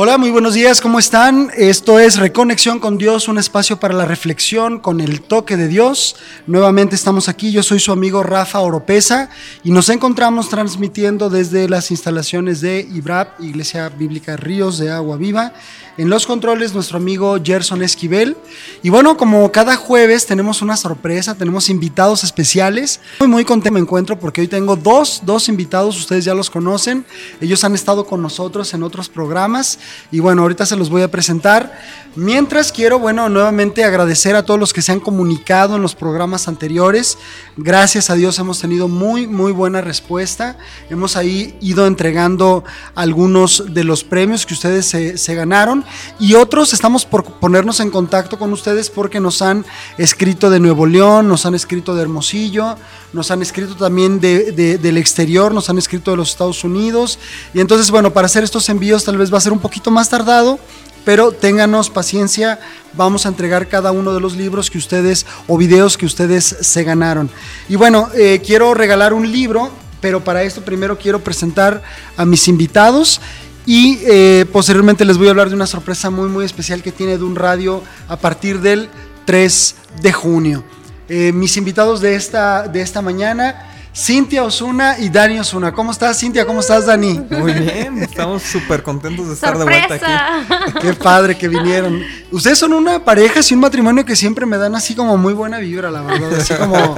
Hola, muy buenos días, ¿cómo están? Esto es Reconexión con Dios, un espacio para la reflexión con el toque de Dios. Nuevamente estamos aquí, yo soy su amigo Rafa Oropesa y nos encontramos transmitiendo desde las instalaciones de IBRAP, Iglesia Bíblica Ríos de Agua Viva. En los controles nuestro amigo Gerson Esquivel. Y bueno, como cada jueves tenemos una sorpresa, tenemos invitados especiales. Muy, muy contento me encuentro porque hoy tengo dos, dos invitados, ustedes ya los conocen. Ellos han estado con nosotros en otros programas y bueno, ahorita se los voy a presentar. Mientras quiero, bueno, nuevamente agradecer a todos los que se han comunicado en los programas anteriores. Gracias a Dios hemos tenido muy, muy buena respuesta. Hemos ahí ido entregando algunos de los premios que ustedes se, ganaron y otros estamos por ponernos en contacto con ustedes porque nos han escrito de Nuevo León, nos han escrito de Hermosillo, nos han escrito también del exterior, nos han escrito de los Estados Unidos. Y entonces, bueno, para hacer estos envíos tal vez va a ser un poquito más tardado, pero ténganos paciencia, vamos a entregar cada uno de los libros que ustedes o videos que ustedes se ganaron. Y bueno, eh, quiero regalar un libro, pero para esto primero quiero presentar a mis invitados. Y eh, posteriormente les voy a hablar de una sorpresa muy muy especial que tiene de un radio a partir del 3 de junio. Eh, mis invitados de esta, de esta mañana Cintia Osuna y Dani Osuna. ¿Cómo estás, Cintia? ¿Cómo estás, Dani? Muy bien, estamos súper contentos de estar de vuelta aquí. Qué padre que vinieron. Ustedes son una pareja y un matrimonio que siempre me dan así como muy buena vibra, la verdad, así como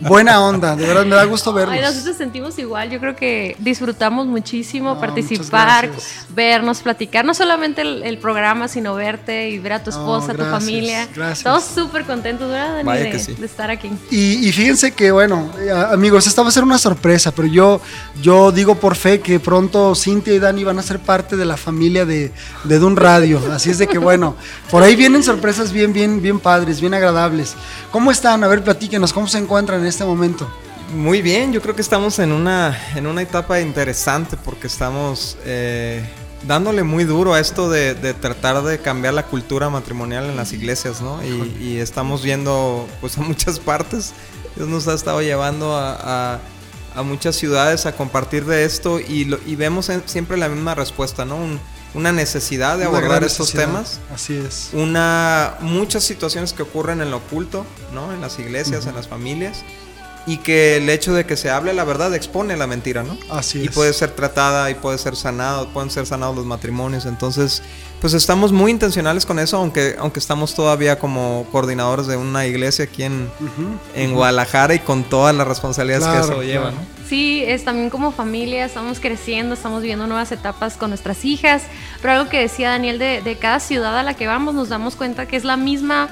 buena onda. De verdad, me da gusto verlos. Ay, nosotros sentimos igual. Yo creo que disfrutamos muchísimo participar, vernos, platicar. No solamente el, programa, sino verte y ver a tu esposa, a tu familia. Gracias. Estamos súper contentos, ¿verdad, Dani, de, estar aquí. Y, y fíjense que, bueno, eh, amigos, esta va a ser una sorpresa, pero yo, yo digo por fe que pronto Cintia y Dani van a ser parte de la familia de, de Dun Radio. Así es de que bueno, por ahí vienen sorpresas bien, bien, bien padres, bien agradables. ¿Cómo están? A ver, platíquenos, ¿cómo se encuentran en este momento? Muy bien, yo creo que estamos en una, en una etapa interesante porque estamos eh, dándole muy duro a esto de, tratar de cambiar la cultura matrimonial en las iglesias, ¿no? Y, y, estamos viendo pues a muchas partes Dios nos ha estado llevando a, muchas ciudades a compartir de esto y, vemos siempre la misma respuesta, ¿no? una necesidad de abordar estos temas. Así es. Una, muchas situaciones que ocurren en lo oculto, ¿no? En las iglesias, en las familias y que el hecho de que se hable la verdad expone la mentira, ¿no? Así es. Y puede ser tratada y puede ser sanado, pueden ser sanados los matrimonios. Entonces, pues estamos muy intencionales con eso, aunque, aunque estamos todavía como coordinadores de una iglesia aquí en, en Guadalajara y con todas las responsabilidades que eso lleva, ¿no? Sí, es también como familia, estamos creciendo, estamos viviendo nuevas etapas con nuestras hijas, pero algo que decía Daniel de, de cada ciudad a la que vamos, nos damos cuenta que es la misma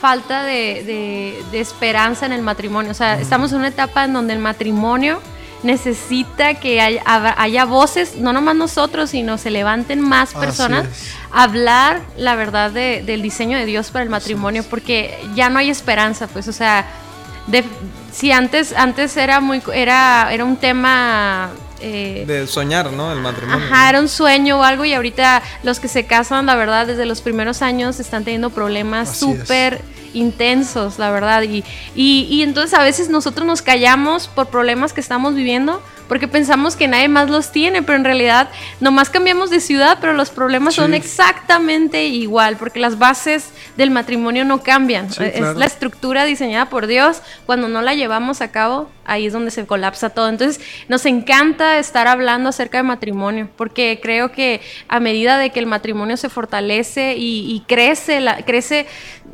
falta de, esperanza en el matrimonio. O sea, estamos en una etapa en donde el matrimonio necesita que haya, voces, no nomás nosotros, sino se levanten más personas a hablar la verdad del diseño de Dios para el matrimonio, porque ya no hay esperanza, pues, o sea, si antes, antes era muy, era, era un tema eh, de soñar, ¿no? El matrimonio. Ajá, era un sueño o algo y ahorita los que se casan, la verdad, desde los primeros años están teniendo problemas súper intensos, la verdad. Y, y, y entonces a veces nosotros nos callamos por problemas que estamos viviendo porque pensamos que nadie más los tiene, pero en realidad nomás cambiamos de ciudad, pero los problemas son exactamente igual, porque las bases del matrimonio no cambian. es la estructura diseñada por Dios, cuando no la llevamos a cabo, ahí es donde se colapsa todo. Entonces, nos encanta estar hablando acerca de matrimonio, porque creo que a medida de que el matrimonio se fortalece y, crece, la, crece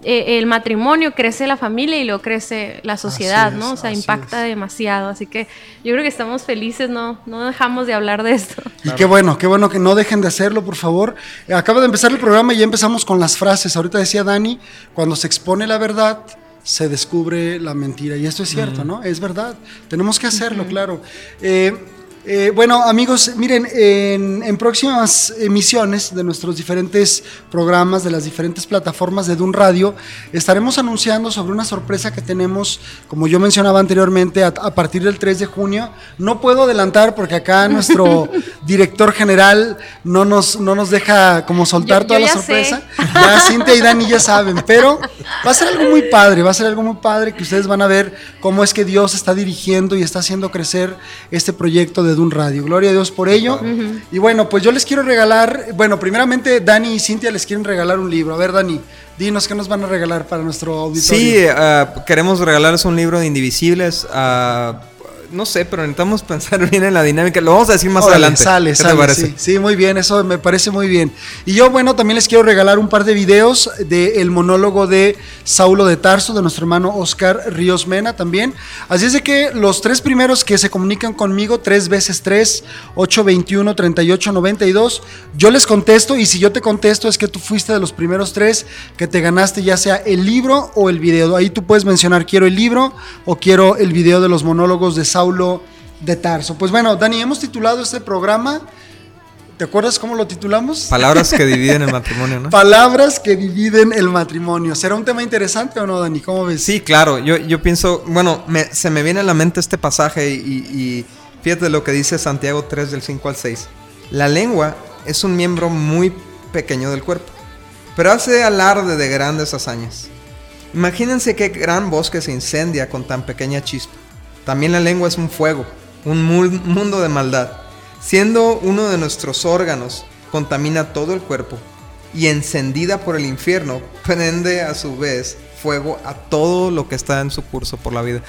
eh, el matrimonio, crece la familia y luego crece la sociedad, ¿no? O sea, impacta demasiado. Así que yo creo que estamos felices, ¿no? No dejamos de hablar de esto. Y qué bueno, qué bueno que no dejen de hacerlo, por favor. Acaba de empezar el programa y ya empezamos con las frases. Ahorita decía Dani, cuando se expone la verdad, se descubre la mentira. Y esto es cierto, ¿no? Es verdad. Tenemos que hacerlo, claro. Eh, Eh, bueno, amigos, miren, en, próximas emisiones de nuestros diferentes programas, de las diferentes plataformas de Dun Radio, estaremos anunciando sobre una sorpresa que tenemos, como yo mencionaba anteriormente, a, partir del 3 de junio. No puedo adelantar porque acá nuestro director general no nos, no nos deja como soltar toda la sorpresa. Ya Cintia y Dani ya saben, pero va a ser algo muy padre, va a ser algo muy padre que ustedes van a ver cómo es que Dios está dirigiendo y está haciendo crecer este proyecto de un Radio. Gloria a Dios por ello. Y bueno, pues yo les quiero regalar, bueno, primeramente Dani y Cintia les quieren regalar un libro. A ver, Dani, dinos qué nos van a regalar para nuestro auditorio. Sí, uh, queremos regalarles un libro de Indivisibles. Uh, no sé, pero necesitamos pensar bien en la dinámica. Lo vamos a decir más adelante. Sale, sale. Sí, sí, muy bien, eso me parece muy bien. Y yo, bueno, también les quiero regalar un par de videos del monólogo de Saulo de Tarso, de nuestro hermano Oscar Ríos Mena también. Así es de que los tres primeros que se comunican conmigo, tres veces tres, 821 3892, yo les contesto y si yo te contesto es que tú fuiste de los primeros tres que te ganaste ya sea el libro o el video. Ahí tú puedes mencionar quiero el libro o quiero el video de los monólogos de Saulo Saulo de Tarso. Pues bueno, Dani, hemos titulado este programa. ¿Te acuerdas cómo lo titulamos? Palabras que dividen el matrimonio, ¿no? Palabras que dividen el matrimonio. ¿Será un tema interesante o no, Dani? ¿Cómo ves? Sí, claro. Yo, yo pienso, bueno, se me viene a la mente este pasaje y, y fíjate lo que dice Santiago 3 del 5 al 6. La lengua es un miembro muy pequeño del cuerpo, pero hace alarde de grandes hazañas. Imagínense qué gran bosque se incendia con tan pequeña chispa. También la lengua es un fuego, un mundo de maldad. Siendo uno de nuestros órganos, contamina todo el cuerpo y encendida por el infierno, prende a su vez fuego a todo lo que está en su curso por la vida.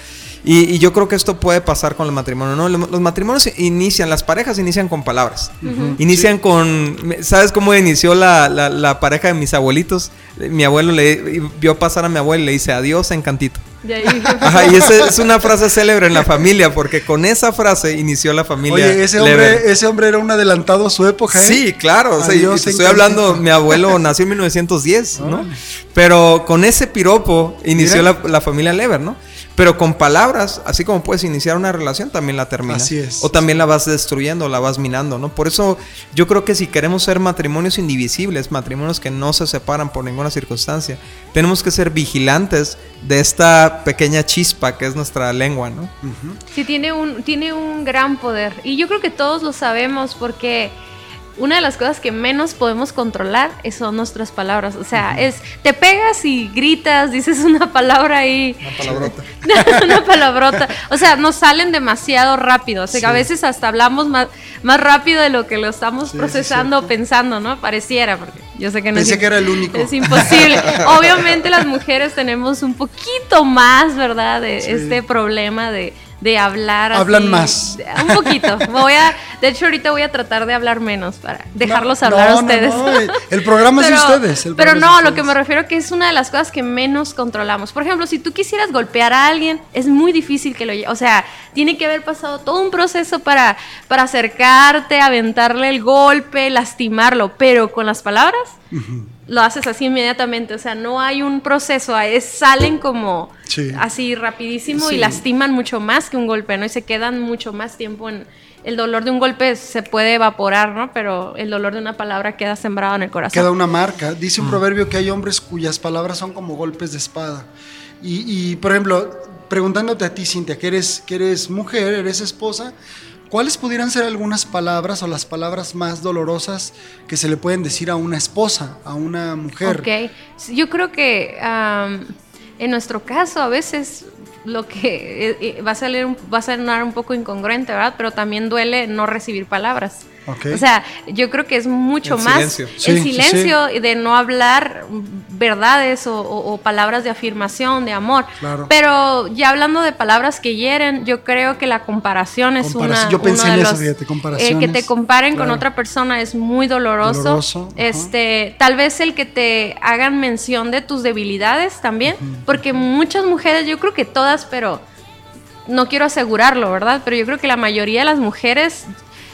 Y, yo creo que esto puede pasar con el matrimonio, ¿no? Los matrimonios inician, las parejas inician con palabras. Inician con, ¿sabes cómo inició la, la, pareja de mis abuelitos? Mi abuelo le vio pasar a mi abuelo y le dice adiós encantito y esa es una frase célebre en la familia, porque con esa frase inició la familia. Oye, ese hombre, ese hombre era un adelantado a su época. ¿eh? Sí, claro. estoy hablando, mi abuelo nació en 1910, ¿no? Pero con ese piropo inició la, la, familia Lever, ¿no? Pero con palabras, así como puedes iniciar una relación, también la terminas. Así es. O también la vas destruyendo, la vas minando, ¿no? Por eso yo creo que si queremos ser matrimonios indivisibles, matrimonios que no se separan por ninguna circunstancia, tenemos que ser vigilantes de esta pequeña chispa que es nuestra lengua, ¿no? Sí, tiene un, tiene un gran poder. Y yo creo que todos lo sabemos porque una de las cosas que menos podemos controlar son nuestras palabras. O sea, es te pegas y gritas, dices una palabra ahí. Una palabrota. una palabrota. O sea, nos salen demasiado rápido. O sea, que a veces hasta hablamos más, más rápido de lo que lo estamos procesando o pensando, ¿no? Pareciera, porque yo sé que no Pensé que era el único. Es imposible. Obviamente las mujeres tenemos un poquito más, ¿verdad? De este problema de de hablar. Hablan más. Un poquito. voy a, de hecho, ahorita voy a tratar de hablar menos para dejarlos hablar a ustedes. el programa es de ustedes. pero no, lo que me refiero que es una de las cosas que menos controlamos. Por ejemplo, si tú quisieras golpear a alguien, es muy difícil que lo... O sea, tiene que haber pasado todo un proceso para, para acercarte, aventarle el golpe, lastimarlo, pero con las palabras lo haces así inmediatamente, o sea, no hay un proceso, es, salen como así rapidísimo y lastiman mucho más que un golpe, ¿no? Y se quedan mucho más tiempo en... El dolor de un golpe se puede evaporar, ¿no? Pero el dolor de una palabra queda sembrado en el corazón. Queda una marca. Dice un mm. proverbio que hay hombres cuyas palabras son como golpes de espada. Y, por ejemplo, preguntándote a ti, Cintia, que eres, que eres mujer, eres esposa, ¿Cuáles pudieran ser algunas palabras o las palabras más dolorosas que se le pueden decir a una esposa, a una mujer? Ok, yo creo que en nuestro caso a veces lo que eh, eh, va a, salir, va a sonar un poco incongruente, ¿verdad? Pero también duele no recibir palabras. O sea, yo creo que es mucho más el silencio de no hablar verdades o, palabras de afirmación, de amor. Pero ya hablando de palabras que hieren, yo creo que la comparación es una. Yo pensé en eso, fíjate, eh, que te comparen con otra persona es muy doloroso. este, tal vez el que te hagan mención de tus debilidades también, porque muchas mujeres, yo creo que todas, pero no quiero asegurarlo, ¿verdad? Pero yo creo que la mayoría de las mujeres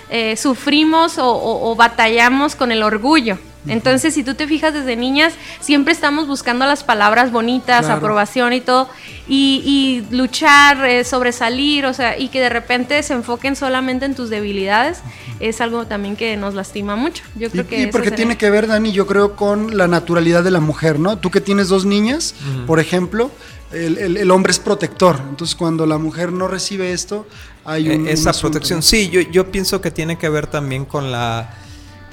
eh, sufrimos o, batallamos con el orgullo. Entonces, si tú te fijas desde niñas, siempre estamos buscando las palabras bonitas, aprobación y todo, y, luchar, eh, sobresalir, o sea, y que de repente se enfoquen solamente en tus debilidades, es algo también que nos lastima mucho. Yo creo y, que... Y porque tiene que ver, Dani, yo creo, con la naturalidad de la mujer, ¿no? Tú que tienes dos niñas, por ejemplo, el, hombre es protector. Entonces, cuando la mujer no recibe esto, hay e, Esa protección. Sí, yo, yo pienso que tiene que ver también con la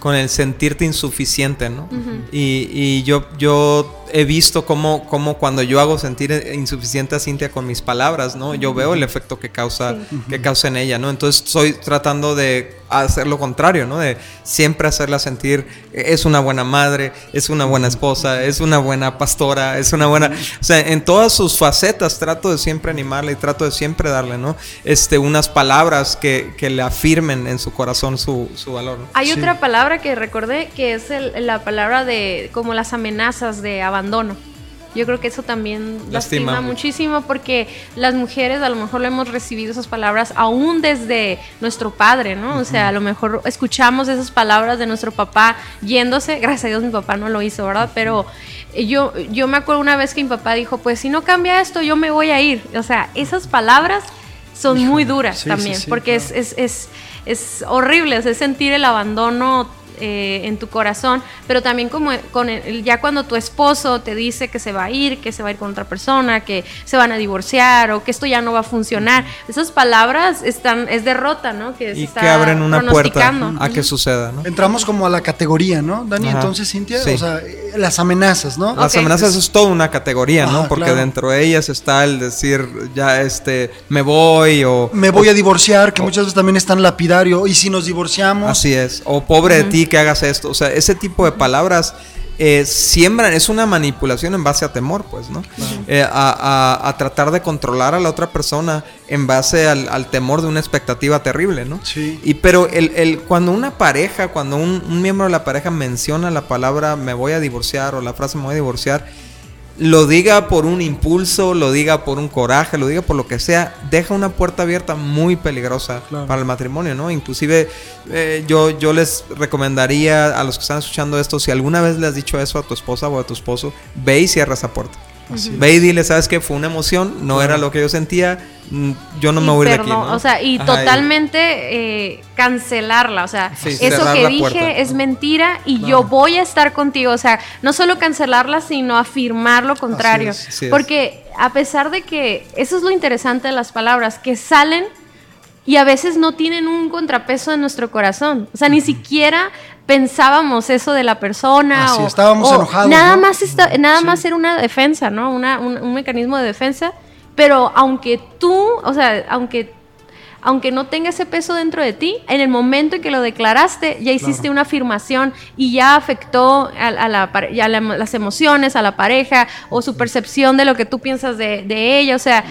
con el sentirte insuficiente, ¿no? y, y, yo, yo he visto cómo, cómo, cuando yo hago sentir insuficiente a Cintia con mis palabras, ¿no? Yo veo el efecto que causa, que causa en ella, ¿no? Entonces estoy tratando de hacer lo contrario, ¿no? De siempre hacerla sentir es una buena madre, es una buena esposa, es una buena pastora, es una buena... O sea, en todas sus facetas trato de siempre animarle y trato de siempre darle, ¿no? Este, unas palabras que, que le afirmen en su corazón su, su valor. Hay otra palabra que recordé que es la palabra de como las amenazas de abandono. Yo creo que eso también lastima, muchísimo porque las mujeres a lo mejor lo hemos recibido esas palabras aún desde nuestro padre, ¿no? O sea, a lo mejor escuchamos esas palabras de nuestro papá yéndose, gracias a Dios mi papá no lo hizo, ¿verdad? Pero yo, yo me acuerdo una vez que mi papá dijo, pues si no cambia esto, yo me voy a ir. O sea, esas palabras son muy duras también, porque es, es, es, es horrible, es sentir el abandono eh, en tu corazón, pero también como con ya cuando tu esposo te dice que se va a ir, que se va a ir con otra persona, que se van a divorciar o que esto ya no va a funcionar, esas palabras están es derrota, ¿no? Que y que abren una puerta a que suceda, ¿no? Entramos como a la categoría, ¿no? Dani, entonces Cintia, o sea, las amenazas, ¿no? Las amenazas es toda una categoría, ¿no? Porque dentro de ellas está el decir ya este me voy o me voy a divorciar, que muchas veces también están lapidario y si nos divorciamos. Así es, o pobre de ti que hagas esto. O sea, ese tipo de palabras eh, siembran, es una manipulación en base a temor, pues, ¿no? Eh, a, tratar de controlar a la otra persona en base al, temor de una expectativa terrible, ¿no? Sí. Y pero el, cuando una pareja, cuando un, un miembro de la pareja menciona la palabra me voy a divorciar o la frase me voy a divorciar, lo diga por un impulso, lo diga por un coraje, lo diga por lo que sea, deja una puerta abierta muy peligrosa para el matrimonio, ¿no? Inclusive eh, yo, yo les recomendaría a los que están escuchando esto, si alguna vez le has dicho eso a tu esposa o a tu esposo, ve y cierra esa puerta. Ve y dile, ¿sabes qué? Fue una emoción, no era lo que yo sentía, mm, yo no me voy de aquí. O sea, y totalmente eh, cancelarla, o sea, eso que dije es mentira y yo voy a estar contigo, o sea, no solo cancelarla, sino afirmar lo contrario. Porque a pesar de que, eso es lo interesante de las palabras, que salen y a veces no tienen un contrapeso en nuestro corazón. O sea, ni siquiera pensábamos eso de la persona. o, estábamos enojados. Nada, más, nada más era una defensa, ¿no? Una, un, mecanismo de defensa. Pero aunque tú, o sea, aunque, aunque no tenga ese peso dentro de ti, en el momento en que lo declaraste, ya hiciste una afirmación y ya afectó a, la, ya las emociones, a la pareja o su percepción de lo que tú piensas de, de ella. O sea,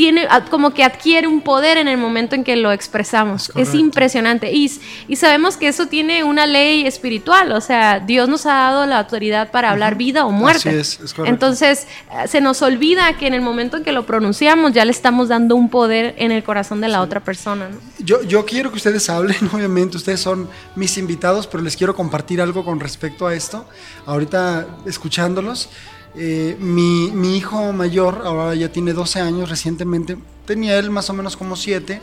tiene como que adquiere un poder en el momento en que lo expresamos. Es, impresionante. Y, y, sabemos que eso tiene una ley espiritual, o sea, Dios nos ha dado la autoridad para hablar vida o muerte. es, Entonces, eh, se nos olvida que en el momento en que lo pronunciamos ya le estamos dando un poder en el corazón de la otra persona. Yo, yo quiero que ustedes hablen, obviamente, ustedes son mis invitados, pero les quiero compartir algo con respecto a esto. Ahorita escuchándolos. Eh, mi, mi, hijo mayor, ahora ya tiene 12 años, recientemente, tenía él más o menos como 7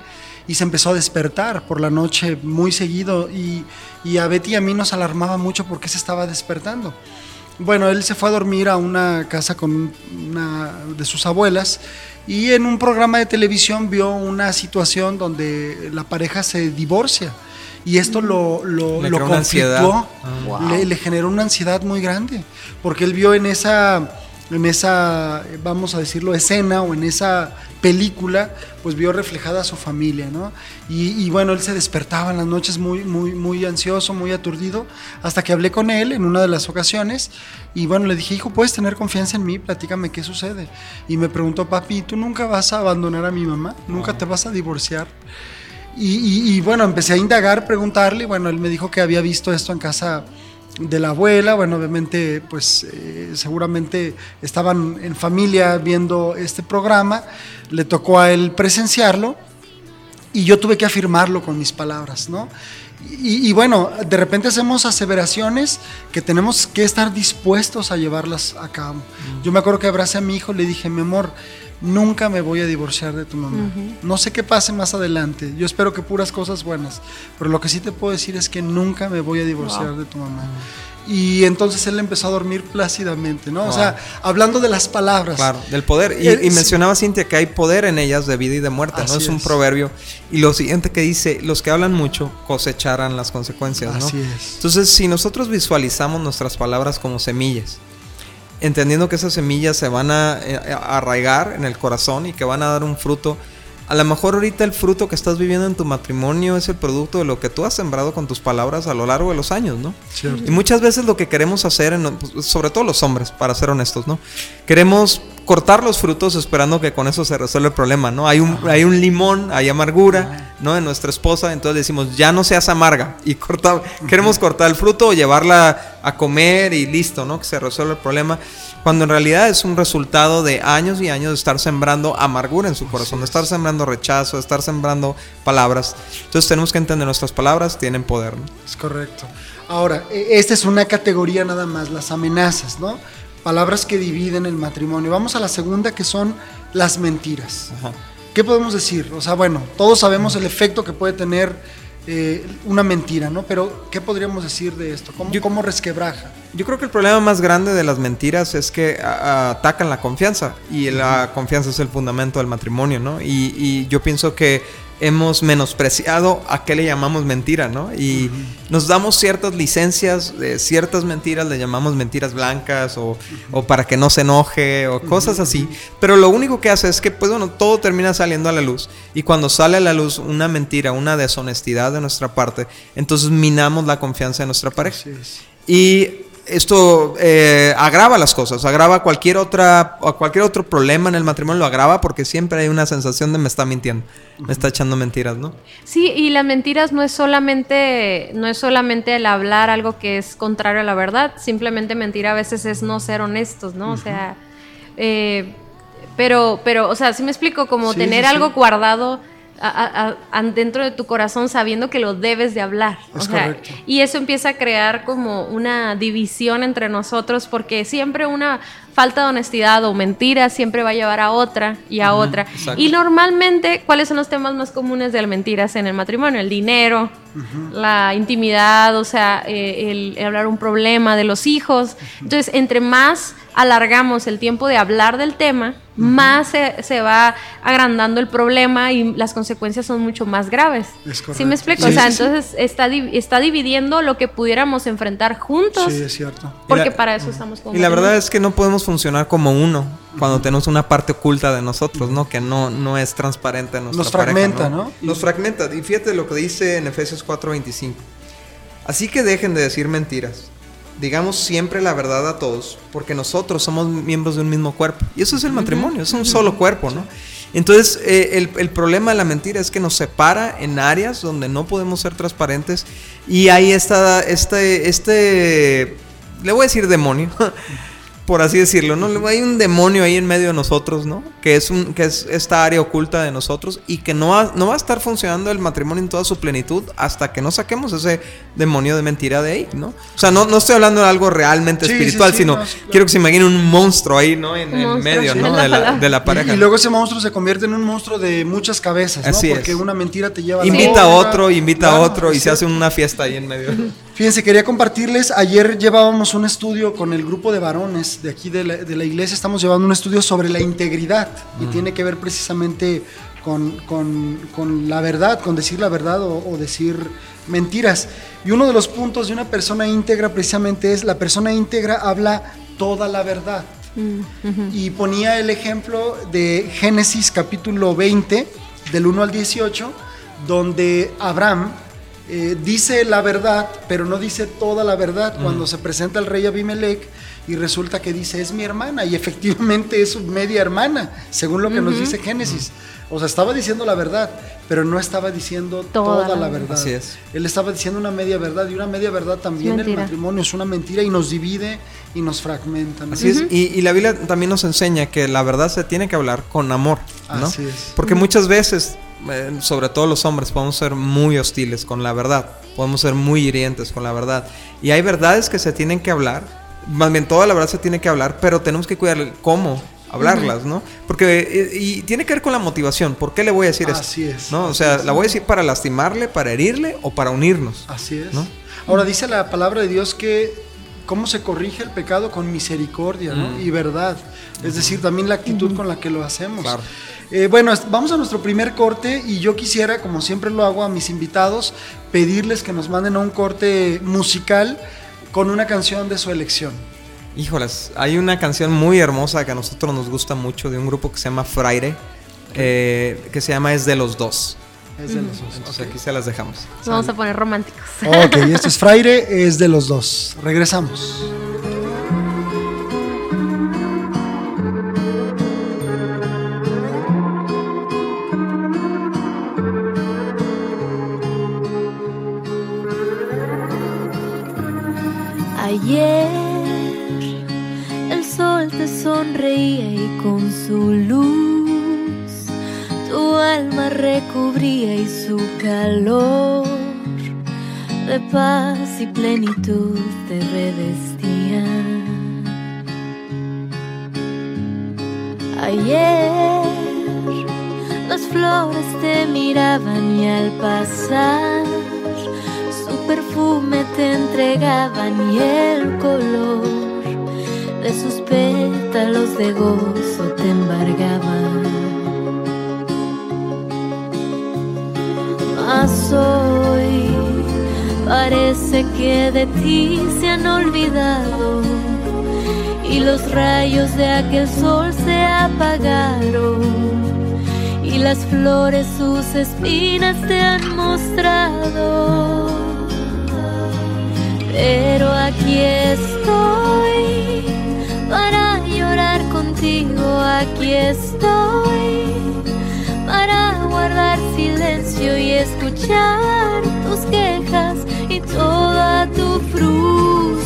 y se empezó a despertar por la noche muy seguido y, y, a Betty y a mí nos alarmaba mucho porque se estaba despertando. Bueno, él se fue a dormir a una casa con una de sus abuelas y en un programa de televisión vio una situación donde la pareja se divorcia y esto lo, lo, le conflictuó, ah. le, generó una ansiedad muy grande, porque él vio en esa, en esa, vamos a decirlo, escena o en esa película, pues vio reflejada a su familia, ¿no? Y, bueno, él se despertaba en las noches muy, muy, muy ansioso, muy aturdido, hasta que hablé con él en una de las ocasiones y bueno, le dije, hijo, puedes tener confianza en mí, platícame qué sucede. Y me preguntó, papi, ¿tú nunca vas a abandonar a mi mamá? ¿Nunca te vas a divorciar? Y, bueno, empecé a indagar, preguntarle, bueno, él me dijo que había visto esto en casa de la abuela, bueno, obviamente, pues eh, seguramente estaban en familia viendo este programa, le tocó a él presenciarlo y yo tuve que afirmarlo con mis palabras, ¿no? Y, bueno, de repente hacemos aseveraciones que tenemos que estar dispuestos a llevarlas a cabo. Yo me acuerdo que abracé a mi hijo, le dije, mi amor, nunca me voy a divorciar de tu mamá. No sé qué pase más adelante. Yo espero que puras cosas buenas. Pero lo que sí te puedo decir es que nunca me voy a divorciar de tu mamá. Y entonces él empezó a dormir plácidamente, ¿no? O sea, hablando de las palabras. Claro, del poder. Y, mencionaba Cintia que hay poder en ellas de vida y de muerte, ¿no? Es, un proverbio. Y lo siguiente que dice, los que hablan mucho cosecharán las consecuencias, ¿no? Así es. Entonces, si nosotros visualizamos nuestras palabras como semillas, entendiendo que esas semillas se van a, eh, a arraigar en el corazón y que van a dar un fruto, a lo mejor ahorita el fruto que estás viviendo en tu matrimonio es el producto de lo que tú has sembrado con tus palabras a lo largo de los años, ¿no? Y muchas veces lo que queremos hacer, sobre todo los hombres, para ser honestos, ¿no? Queremos cortar los frutos esperando que con eso se resuelva el problema, ¿no? Hay un, hay un limón, hay amargura, ¿no? En nuestra esposa, entonces decimos, ya no seas amarga y corta, queremos cortar el fruto o llevarla a comer y listo, ¿no? Que se resuelva el problema cuando en realidad es un resultado de años y años de estar sembrando amargura en su corazón, de estar sembrando rechazo, de estar sembrando palabras. Entonces tenemos que entender nuestras palabras tienen poder. Es correcto. Ahora, e, esta es una categoría nada más, las amenazas, ¿no? Palabras que dividen el matrimonio. Vamos a la segunda que son las mentiras. ¿Qué podemos decir? O sea, bueno, todos sabemos el efecto que puede tener eh, una mentira, ¿no? Pero, ¿qué podríamos decir de esto? ¿Cómo, ¿Cómo, resquebraja? Yo creo que el problema más grande de las mentiras es que atacan la confianza y la confianza es el fundamento del matrimonio, ¿no? y yo pienso que hemos menospreciado a qué le llamamos mentira, ¿no? Y nos damos ciertas licencias de ciertas mentiras, le llamamos mentiras blancas o, para que no se enoje o cosas así. Pero lo único que hace es que, pues bueno, todo termina saliendo a la luz. Y cuando sale a la luz una mentira, una deshonestidad de nuestra parte, entonces minamos la confianza de nuestra pareja. Y esto eh, agrava las cosas, agrava cualquier otra cualquier otro problema en el matrimonio lo agrava porque siempre hay una sensación de me está mintiendo, me está echando mentiras, ¿no? Sí, y las mentiras no es solamente no es solamente el hablar algo que es contrario a la verdad, simplemente mentir a veces es no ser honestos, ¿no? O sea, eh, pero pero o sea, si me explico como tener algo guardado dentro de tu corazón sabiendo que lo debes de hablar. y eso empieza a crear como una división entre nosotros porque siempre una falta de honestidad o mentira siempre va a llevar a otra y a otra. Y normalmente, ¿cuáles son los temas más comunes de las mentiras en el matrimonio? El dinero, la intimidad, o sea, eh, el, hablar un problema de los hijos. Entonces, entre más alargamos el tiempo de hablar del tema, más se, va agrandando el problema y las consecuencias son mucho más graves. ¿Sí me explico? o sea, entonces Está, está dividiendo lo que pudiéramos enfrentar juntos. Sí, es cierto. Porque para eso estamos Y la verdad es que no podemos funcionar como uno cuando tenemos una parte oculta de nosotros, ¿no? Que no, no es transparente en nuestra Nos fragmenta, ¿no? Nos fragmenta. Y fíjate lo que dice en Efesios 4:25. Así que dejen de decir mentiras digamos siempre la verdad a todos, porque nosotros somos miembros de un mismo cuerpo. Y eso es el matrimonio, es un solo cuerpo, ¿no? Entonces, eh, el, problema de la mentira es que nos separa en áreas donde no podemos ser transparentes y ahí está este, este, le voy a decir demonio, por así decirlo, ¿no? Hay un demonio ahí en medio de nosotros, ¿no? Que es, un, que es esta área oculta de nosotros y que no va, no va a estar funcionando el matrimonio en toda su plenitud hasta que no saquemos ese demonio de mentira de ahí, ¿no? O sea, no, no estoy hablando de algo realmente espiritual, sino quiero que se imagine un monstruo ahí, ¿no? En, medio, ¿no? De la, de la, pareja. Y, luego ese monstruo se convierte en un monstruo de muchas cabezas, ¿no? Así Porque una mentira te lleva a Invita a otro, invita a otro y se hace una fiesta ahí en medio. Fíjense, quería compartirles, ayer llevábamos un estudio con el grupo de varones de aquí de la, iglesia, estamos llevando un estudio sobre la integridad y mm. tiene que ver precisamente con, la verdad, con decir la verdad o, decir mentiras. Y uno de los puntos de una persona íntegra precisamente es, la persona íntegra habla toda la verdad. Mm, y ponía el ejemplo de Génesis capítulo 20, del 1 al 18, donde Abraham eh, dice la verdad, pero no dice toda la verdad. Cuando se presenta el rey Abimelech y resulta que dice es mi hermana y efectivamente es su media hermana, según lo que nos dice Génesis. O sea, estaba diciendo la verdad, pero no estaba diciendo toda, la verdad. Así es. Él estaba diciendo una media verdad y una media verdad también el matrimonio es una mentira y nos divide y nos fragmenta. Así es. Y, la Biblia también nos enseña que la verdad se tiene que hablar con amor, ¿no? Así es. Porque muchas veces, eh, sobre todo los hombres, podemos ser muy hostiles con la verdad, podemos ser muy hirientes con la verdad. Y hay verdades que se tienen que hablar, más bien toda la verdad se tiene que hablar, pero tenemos que cuidar cómo hablarlas, ¿no? Porque eh, y, tiene que ver con la motivación. ¿Por qué le voy a decir esto? Así es. ¿No? O sea, la voy a decir para lastimarle, para herirle o para unirnos. Así es. ¿no? Ahora dice la palabra de Dios que cómo se corrige el pecado con misericordia ¿no? y verdad. Es decir, también la actitud con la que lo hacemos. Claro. Eh, bueno, vamos a nuestro primer corte y yo quisiera, como siempre lo hago a mis invitados, pedirles que nos manden a un corte musical con una canción de su elección. Híjolas, hay una canción muy hermosa que a nosotros nos gusta mucho de un grupo que se llama Fraire, eh, que se llama Es de los dos. Es de los dos. Entonces aquí se las dejamos. vamos a poner románticos. Ok, esto es Fraire, es de los dos. Regresamos. Sonreía y con su luz tu alma recubría y su calor de paz y plenitud te revestía. Ayer las flores te miraban y al pasar su perfume te entregaban y el color sus pétalos de gozo te embargaban. Mas hoy parece que de ti se han olvidado y los rayos de aquel sol se apagaron y las flores sus espinas te han mostrado. Pero aquí estoy contigo, aquí estoy. Para guardar silencio y escuchar tus quejas y toda tu frustración.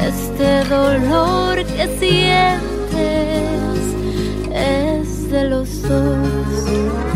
Este dolor que sientes es de los dos.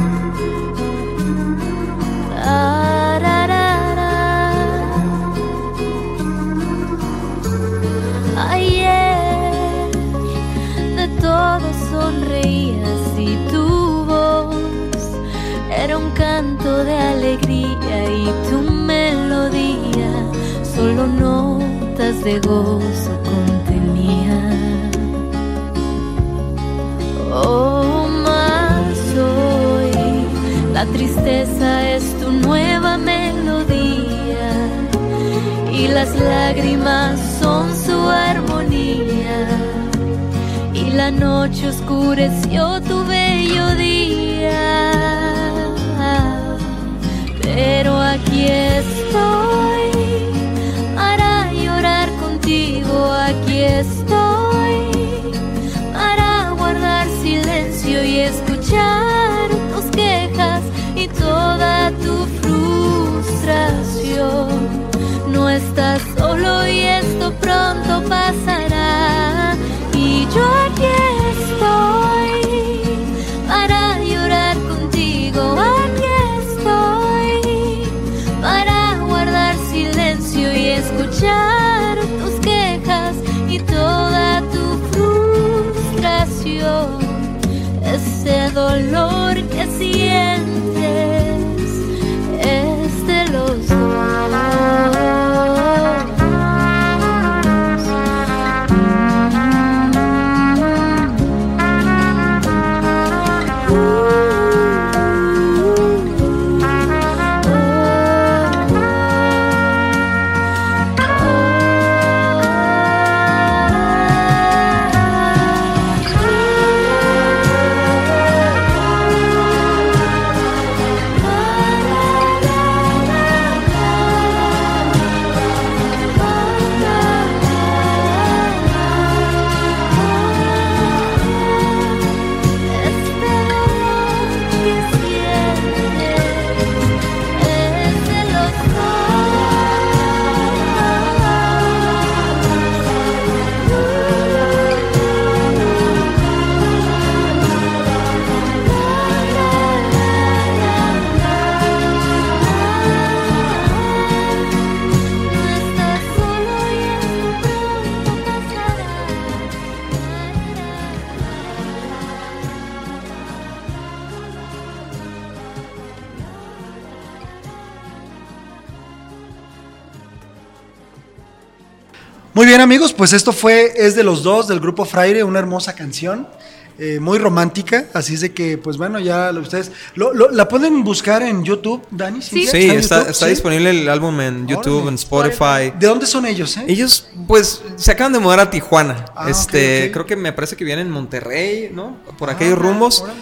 Bien amigos, pues esto fue Es de los dos del grupo Fraire, una hermosa canción. eh, muy romántica, así es de que, pues bueno, ya ustedes lo- lo- la pueden buscar en YouTube, Dani. Sí. Sí, está, YouTube? está Sí. disponible el álbum en YouTube, Órale. en Spotify. ¿De dónde son ellos, eh? Ellos, pues, se acaban de mudar a Tijuana. Ah, este, creo que me parece que vienen en Monterrey, ¿no? Por Ah, aquellos rumbos. órale.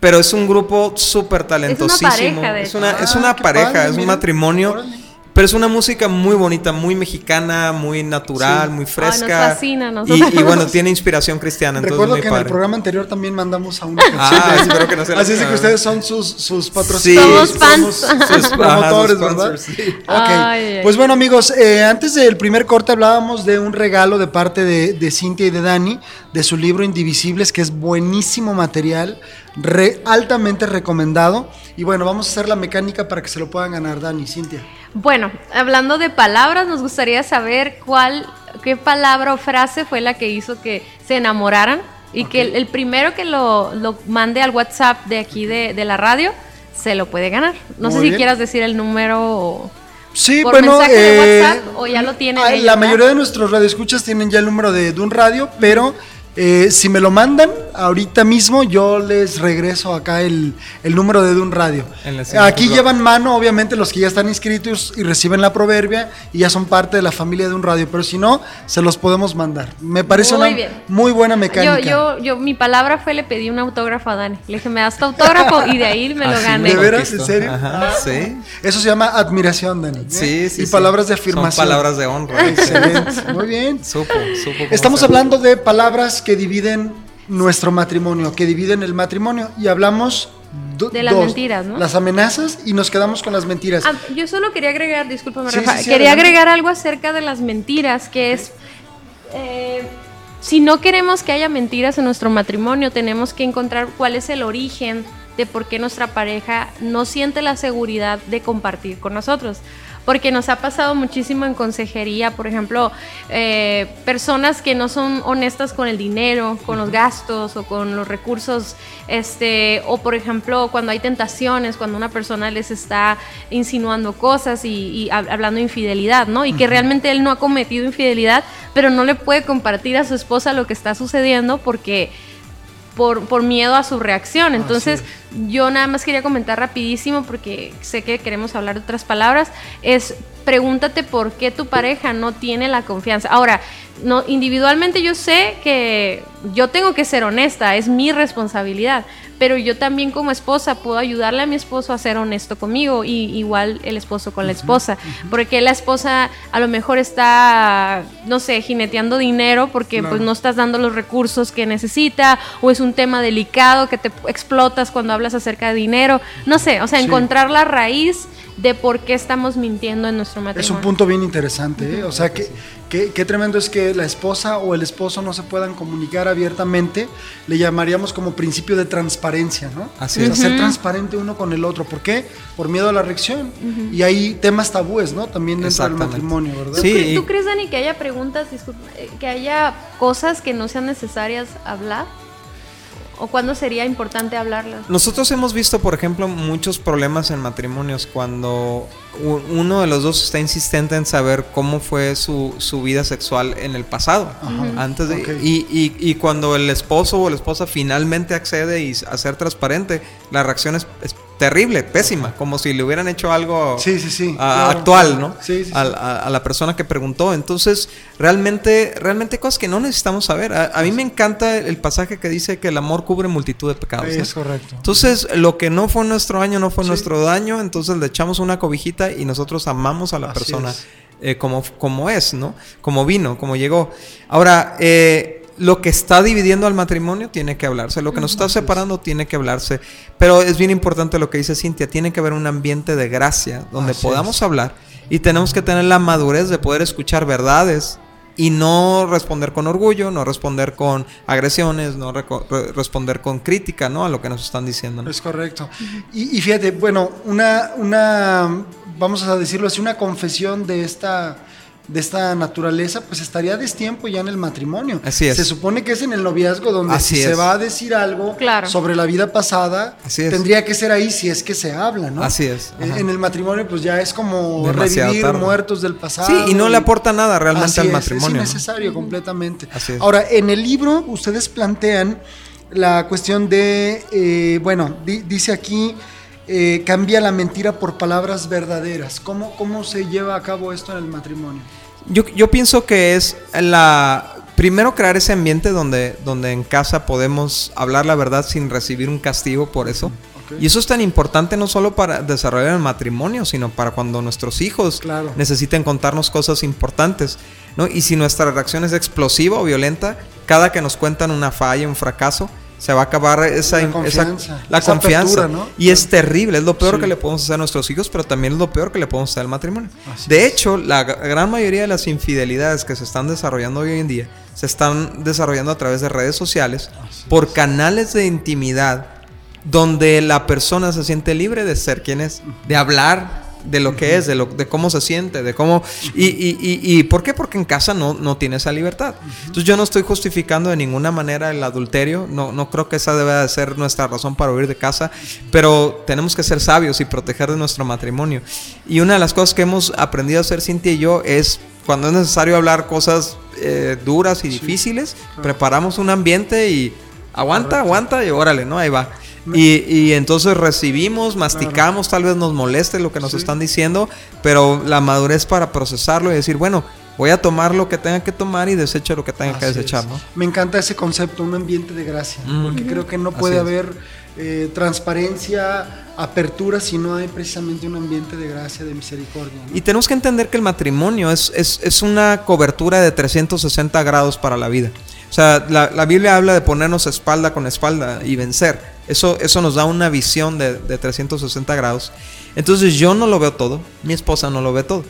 Pero es un grupo súper talentosísimo. pareja, de Es una, Ah, es una qué pareja, padre, es un matrimonio. Órale. Pero es una música muy bonita, muy mexicana, muy natural, Sí. muy Ay, fresca. nos fascina, nos y, y bueno, tiene inspiración cristiana, entonces Recuerdo muy que en el programa anterior también mandamos a una canción. Ah, espero que no sea la Así es que ustedes son sus, sus patrocinadores. Somos fans. somos sus promotores, ajá, sus ¿verdad? sí. Ok. Ay, ay. Pues bueno, amigos, eh, antes del primer corte hablábamos de un regalo de parte de, de Cintia y de Dani, de su libro Indivisibles, que es buenísimo material, re- altamente recomendado. Y bueno, vamos a hacer la mecánica para que se lo puedan ganar, Dani, Cintia. Bueno, hablando de palabras, nos gustaría saber cuál, qué palabra o frase fue la que hizo que se enamoraran y que el, el primero que lo, lo mande al WhatsApp de aquí de, de la radio se lo puede ganar. No sé Muy si bien. quieras decir el número o... Sí, ¿Por bueno, mensaje de eh, WhatsApp o ya lo tienen ah, ellos, La mayoría de nuestros radioescuchas tienen ya el número de, de un radio, pero eh, si me lo mandan ahorita mismo, yo les regreso acá el, el número de un radio. Aquí llevan mano, obviamente, los que ya están inscritos y reciben la proverbia y ya son parte de la familia de un radio, pero si no, se los podemos mandar. Me parece Muy una bien. muy buena mecánica. Yo, yo, yo, mi palabra fue le pedí un autógrafo a Dani. Le dije, me das tu autógrafo y de ahí me lo Así gané. ¿De veras? ¿En serio? Ajá, Ah, sí. Eso se llama admiración, Dani. ¿eh? Sí, sí. Y sí. palabras de Son afirmación. palabras de honra. Excelente. Muy bien. Supo, supo. Estamos hablando de palabras que dividen nuestro matrimonio, que dividen el matrimonio y hablamos do- De las dos, mentiras, ¿no? Las amenazas y nos quedamos con las mentiras. Ah, yo solo quería agregar, discúlpame, Sí, Rafa, sí, sí, quería adelante. agregar algo acerca de las mentiras, que es, eh, si no queremos que haya mentiras en nuestro matrimonio, tenemos que encontrar cuál es el origen de por qué nuestra pareja no siente la seguridad de compartir con nosotros. Porque nos ha pasado muchísimo en consejería, por ejemplo, eh, personas que no son honestas con el dinero, con los gastos o con los recursos, este, o por ejemplo, cuando hay tentaciones, cuando una persona les está insinuando cosas y, y hab- hablando de infidelidad, ¿no? Y que realmente él no ha cometido infidelidad, pero no le puede compartir a su esposa lo que está sucediendo porque por, por miedo a su reacción. Entonces, yo nada más quería comentar rapidísimo, porque sé que queremos hablar de otras palabras, es pregúntate por qué tu pareja no tiene la confianza. Ahora, no, individualmente yo sé que yo tengo que ser honesta, es mi responsabilidad, pero yo también como esposa puedo ayudarle a mi esposo a ser honesto conmigo y igual el esposo con la esposa, porque la esposa a lo mejor está, no sé, jineteando dinero porque Claro. pues no estás dando los recursos que necesita o es un tema delicado que te explotas cuando hablas acerca de dinero, no sé, o sea, Sí. encontrar la raíz de por qué estamos mintiendo en nuestro matrimonio. Es un punto bien interesante, ¿eh? o sea, que, que- qué tremendo es que la esposa o el esposo no se puedan comunicar abiertamente, le llamaríamos como principio de transparencia, ¿no? Así O sea, es. ser transparente uno con el otro, ¿por qué? Por miedo a la reacción. Y hay temas tabúes, ¿no? También dentro del matrimonio, ¿verdad? Sí. ¿Tú, tú crees, Dani, que haya preguntas, disculpa, eh, que haya cosas que no sean necesarias hablar? ¿O cuándo sería importante hablarlas? Nosotros hemos visto, por ejemplo, muchos problemas en matrimonios cuando uno de los dos está insistente en saber cómo fue su, su vida sexual en el pasado. Antes de, Ok. y, y- y cuando el esposo o la esposa finalmente accede y a ser transparente, la reacción es, es terrible, pésima, como si le hubieran hecho algo Sí, sí, sí, a- claro, actual. ¿no? Al- a, a la persona que preguntó. Entonces, realmente, realmente hay cosas que no necesitamos saber. A, a mí me encanta el pasaje que dice que el amor cubre multitud de pecados. ¿no? Es correcto. Entonces, lo que no fue nuestro año no fue nuestro daño, entonces le echamos una cobijita y nosotros amamos a la Así persona eh, como, como es, ¿no? Como vino, como llegó. Ahora, eh, lo que está dividiendo al matrimonio tiene que hablarse, lo que nos está separando tiene que hablarse, pero es bien importante lo que dice Cintia, tiene que haber un ambiente de gracia donde Así podamos es. hablar y tenemos que tener la madurez de poder escuchar verdades y no responder con orgullo, no responder con agresiones, no re- responder con crítica, ¿no? A lo que nos están diciendo. ¿no? Es correcto. Y, y fíjate, bueno, una, una, vamos a decirlo así, una confesión de esta de esta naturaleza, pues estaría destiempo ya en el matrimonio. Así es. Se supone que es en el noviazgo donde Así si se es. va a decir algo Claro. sobre la vida pasada, Así es. tendría que ser ahí si es que se habla, ¿no? Así es, En, ajá. en el matrimonio, pues ya es como Demasiado revivir tarde. muertos del pasado. Sí, y no le aporta nada realmente Así al es, matrimonio. Es innecesario completamente. Así es. Ahora, en el libro ustedes plantean la cuestión de, eh, bueno, di- dice aquí, eh, cambia la mentira por palabras verdaderas. ¿Cómo, ¿Cómo se lleva a cabo esto en el matrimonio? Yo, yo pienso que es la... Primero crear ese ambiente donde, donde en casa podemos hablar la verdad sin recibir un castigo por eso. Y eso es tan importante no solo para desarrollar el matrimonio, sino para cuando nuestros hijos Claro. necesiten contarnos cosas importantes. ¿no? Y si nuestra reacción es explosiva o violenta, cada que nos cuentan una falla, un fracaso, se va a acabar esa, La esa- confianza, la esa confianza. apertura, ¿no? Y es terrible, es lo peor Sí. que le podemos hacer a nuestros hijos, pero también es lo peor que le podemos hacer al matrimonio. Así de es. hecho, la gran mayoría de las infidelidades que se están desarrollando hoy en día se están desarrollando a través de redes sociales por canales de intimidad donde la persona se siente libre de ser quien es, de hablar de lo que es, de, lo, de cómo se siente, de cómo... Y, y, y, y ¿por qué? Porque en casa no, no tiene esa libertad. Entonces yo no estoy justificando de ninguna manera el adulterio, no, no creo que esa deba de ser nuestra razón para huir de casa, pero tenemos que ser sabios y proteger de nuestro matrimonio. Y una de las cosas que hemos aprendido a hacer Cintia y yo es cuando es necesario hablar cosas eh, duras y difíciles, preparamos un ambiente y aguanta, aguanta y órale, ¿no? Ahí va. Y, y entonces recibimos, masticamos, tal vez nos moleste lo que nos Sí. están diciendo, pero la madurez para procesarlo y decir, bueno, voy a tomar lo que tenga que tomar y desecho lo que tenga que desechar. Me encanta ese concepto, un ambiente de gracia, Mm. porque creo que no puede haber eh, transparencia, apertura, si no hay precisamente un ambiente de gracia, de misericordia. ¿no? Y tenemos que entender que el matrimonio es, es, es una cobertura de 360 grados para la vida. O sea, la, la Biblia habla de ponernos espalda con espalda y vencer. Eso, eso nos da una visión de, de 360 grados. Entonces yo no lo veo todo, mi esposa no lo ve todo.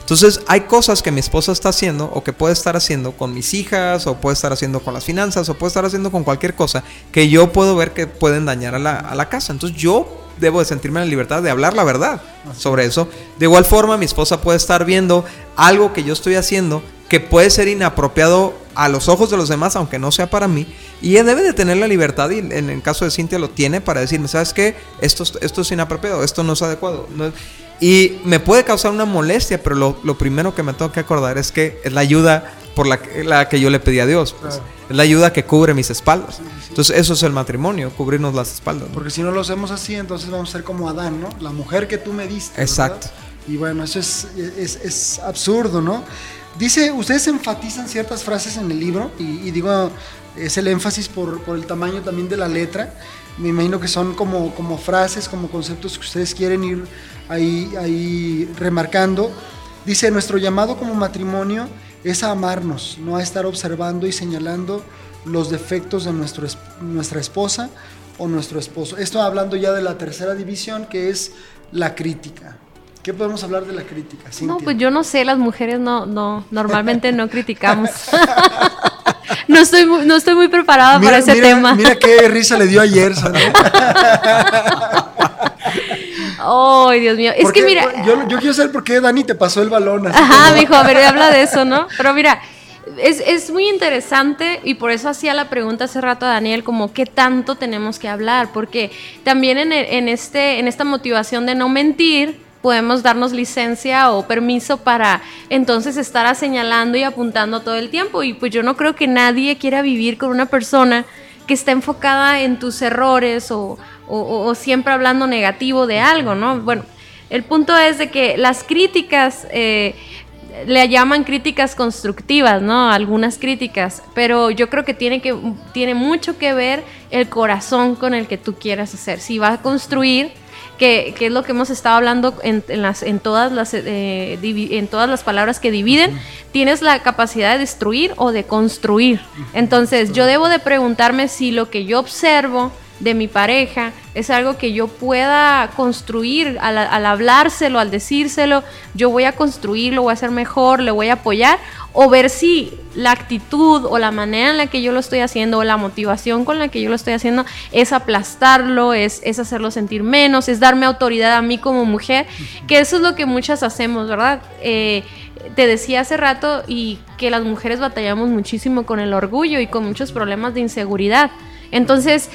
Entonces hay cosas que mi esposa está haciendo o que puede estar haciendo con mis hijas o puede estar haciendo con las finanzas o puede estar haciendo con cualquier cosa que yo puedo ver que pueden dañar a la, a la casa. Entonces yo debo de sentirme en la libertad de hablar la verdad sobre eso. De igual forma mi esposa puede estar viendo algo que yo estoy haciendo que puede ser inapropiado a los ojos de los demás, aunque no sea para mí, y ella debe de tener la libertad, y en el caso de Cintia lo tiene, para decirme, ¿sabes qué? Esto, es- esto es inapropiado, esto no es adecuado. no es- y me puede causar una molestia, pero lo, lo primero que me tengo que acordar es que es la ayuda por la, que- la que yo le pedí a Dios. pues. Claro. Es la ayuda que cubre mis espaldas. Entonces eso es el matrimonio, cubrirnos las espaldas. ¿no? Porque si no lo hacemos así, entonces vamos a ser como Adán, ¿no? La mujer que tú me diste. ¿verdad? Exacto. Y bueno, eso es, es, es absurdo, ¿no? Dice, ustedes enfatizan ciertas frases en el libro, y, digo, es el énfasis por, el tamaño también de la letra. Me imagino que son como, como frases, como conceptos que ustedes quieren ir ahí, ahí remarcando. Dice, nuestro llamado como matrimonio es a amarnos, no a estar observando y señalando los defectos de nuestra esposa o nuestro esposo. Esto hablando ya de la tercera división, que es la crítica. ¿Qué podemos hablar de la crítica? No, pues yo no sé, las mujeres no, no, normalmente no criticamos. no estoy muy, no estoy muy preparada para ese mira, tema. Mira qué risa le dio ayer. ¿sabes? Ay, Dios mío. Es ¿Por que mira, Yo, yo quiero saber por qué Dani te pasó el balón. así Ajá, como- mijo, a ver, habla de eso, ¿no? Pero mira, es, es muy interesante y por eso hacía la pregunta hace rato a Daniel, como qué tanto tenemos que hablar, porque también en, en este, en esta motivación de no mentir, podemos darnos licencia o permiso para entonces estar señalando y apuntando todo el tiempo. Y pues yo no creo que nadie quiera vivir con una persona que está enfocada en tus errores o, o- siempre hablando negativo de algo, ¿no? Bueno, el punto es de que las críticas eh, le llaman críticas constructivas, ¿no? Algunas críticas, pero yo creo que tiene, que tiene mucho que ver el corazón con el que tú quieras hacer. Si vas a construir, que, que es lo que hemos estado hablando en, en las, en, todas las, eh, en todas las palabras que dividen, tienes la capacidad de destruir o de construir. Entonces, yo debo de preguntarme si lo que yo observo de mi pareja es algo que yo pueda construir al, al hablárselo, al decírselo, yo voy a construirlo, voy a hacer mejor, le voy a apoyar, o ver si la actitud o la manera en la que yo lo estoy haciendo o la motivación con la que yo lo estoy haciendo es aplastarlo, es, es hacerlo sentir menos, es darme autoridad a mí como mujer, que eso es lo que muchas hacemos, ¿verdad? Eh, te decía hace rato y que las mujeres batallamos muchísimo con el orgullo y con muchos problemas de inseguridad. Entonces,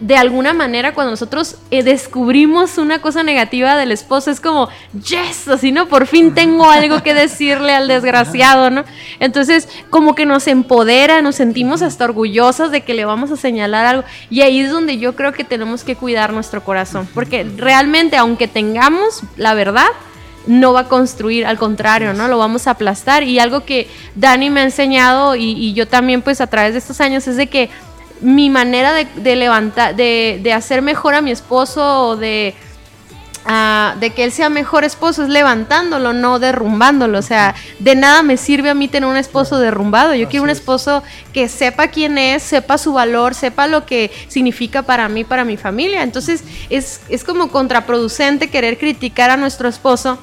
de alguna manera cuando nosotros eh, descubrimos una cosa negativa del esposo es como, yes, así, ¿no? Por fin tengo algo que decirle al desgraciado, ¿no? Entonces, como que nos empodera, nos sentimos hasta orgullosos de que le vamos a señalar algo. Y ahí es donde yo creo que tenemos que cuidar nuestro corazón, porque realmente, aunque tengamos la verdad, no va a construir, al contrario, ¿no? Lo vamos a aplastar. Y algo que Dani me ha enseñado y, y yo también, pues a través de estos años, es de que mi manera de, levantar, de, de, hacer mejor a mi esposo o de, ah, de que él sea mejor esposo es levantándolo, no derrumbándolo. O sea, de nada me sirve a mí tener un esposo derrumbado. Yo quiero un esposo que sepa quién es, sepa su valor, sepa lo que significa para mí, para mi familia. Entonces es, es como contraproducente querer criticar a nuestro esposo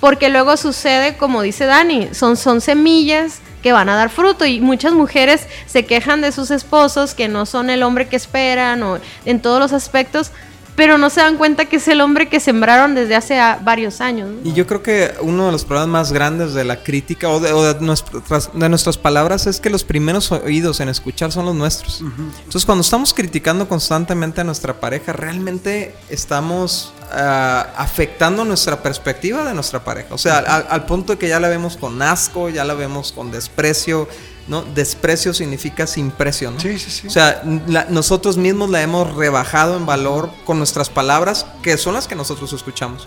porque luego sucede, como dice Dani, son, son semillas que van a dar fruto. Y muchas mujeres se quejan de sus esposos que no son el hombre que esperan o en todos los aspectos pero no se dan cuenta que es el hombre que sembraron desde hace varios años. Y yo creo que uno de los problemas más grandes de la crítica o de, nuestras, de nuestras palabras es que los primeros oídos en escuchar son los nuestros. Entonces cuando estamos criticando constantemente a nuestra pareja, realmente estamos ah, afectando nuestra perspectiva de nuestra pareja. O sea, al, al punto de que ya la vemos con asco, ya la vemos con desprecio, ¿no? Desprecio significa sin precio, ¿no? Sí, sí, sí. O sea, nosotros mismos la hemos rebajado en valor con nuestras palabras, que son las que nosotros escuchamos.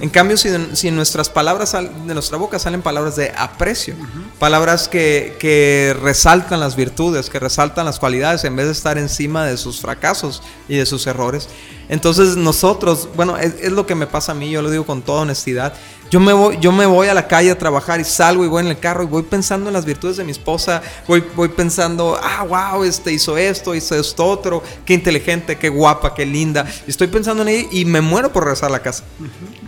En cambio, si, si, en nuestras palabras, de nuestra boca salen palabras de aprecio, palabras que, que, resaltan las virtudes, que resaltan las cualidades, en vez de estar encima de sus fracasos y de sus errores. Entonces nosotros, bueno, es lo que me pasa a mí, yo lo digo con toda honestidad, yo me, voy, yo me voy a la calle a trabajar y salgo y voy en el carro y voy pensando en las virtudes de mi esposa, voy, voy pensando, ah, wow, este hizo esto, hizo esto otro, qué inteligente, qué guapa, qué linda. Y estoy pensando en ella y me muero por regresar a la casa.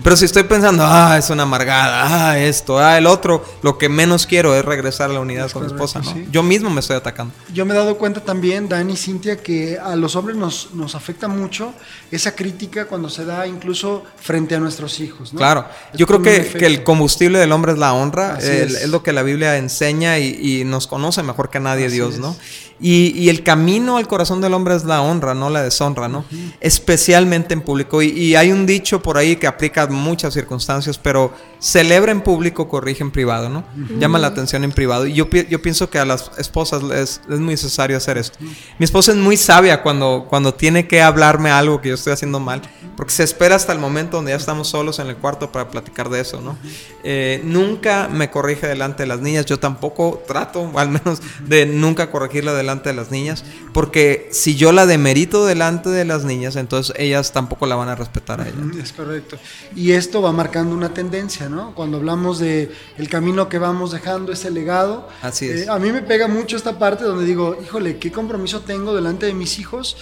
Pero si estoy pensando, ah, es una amargada, ah, esto, ah, el otro, lo que menos quiero es regresar a la unidad con mi esposa, ¿no? Yo mismo me estoy atacando. Yo me he dado cuenta también, Dani y Cintia, que a los hombres nos, nos afecta mucho esa crítica cuando se da incluso frente a nuestros hijos, ¿no? Claro, yo creo que que, el combustible del hombre es la honra, es. lo que la Biblia enseña y, nos conoce mejor que nadie Dios, ¿no? Y, el camino al corazón del hombre es la honra, no la deshonra, ¿no? Especialmente en público. Y, hay un dicho por ahí que aplica a muchas circunstancias, pero celebra en público, corrige en privado, ¿no? Llama la atención en privado. Y yo, yo pienso que a las esposas es, es muy necesario hacer esto. Mi esposa es muy sabia cuando, cuando tiene que hablarme algo que yo estoy haciendo mal, porque se espera hasta el momento donde ya estamos solos en el cuarto para platicar de eso, ¿no? Eh, nunca me corrige delante de las niñas, yo tampoco trato, al menos, de nunca corregirla delante de las niñas, porque si yo la demerito delante de las niñas, entonces ellas tampoco la van a respetar a ella. Es correcto. Y esto va marcando una tendencia, ¿no? Cuando hablamos de el camino que vamos dejando, ese legado. Así es. Eh, a mí me pega mucho esta parte donde digo, híjole, ¿qué compromiso tengo delante de mis hijos?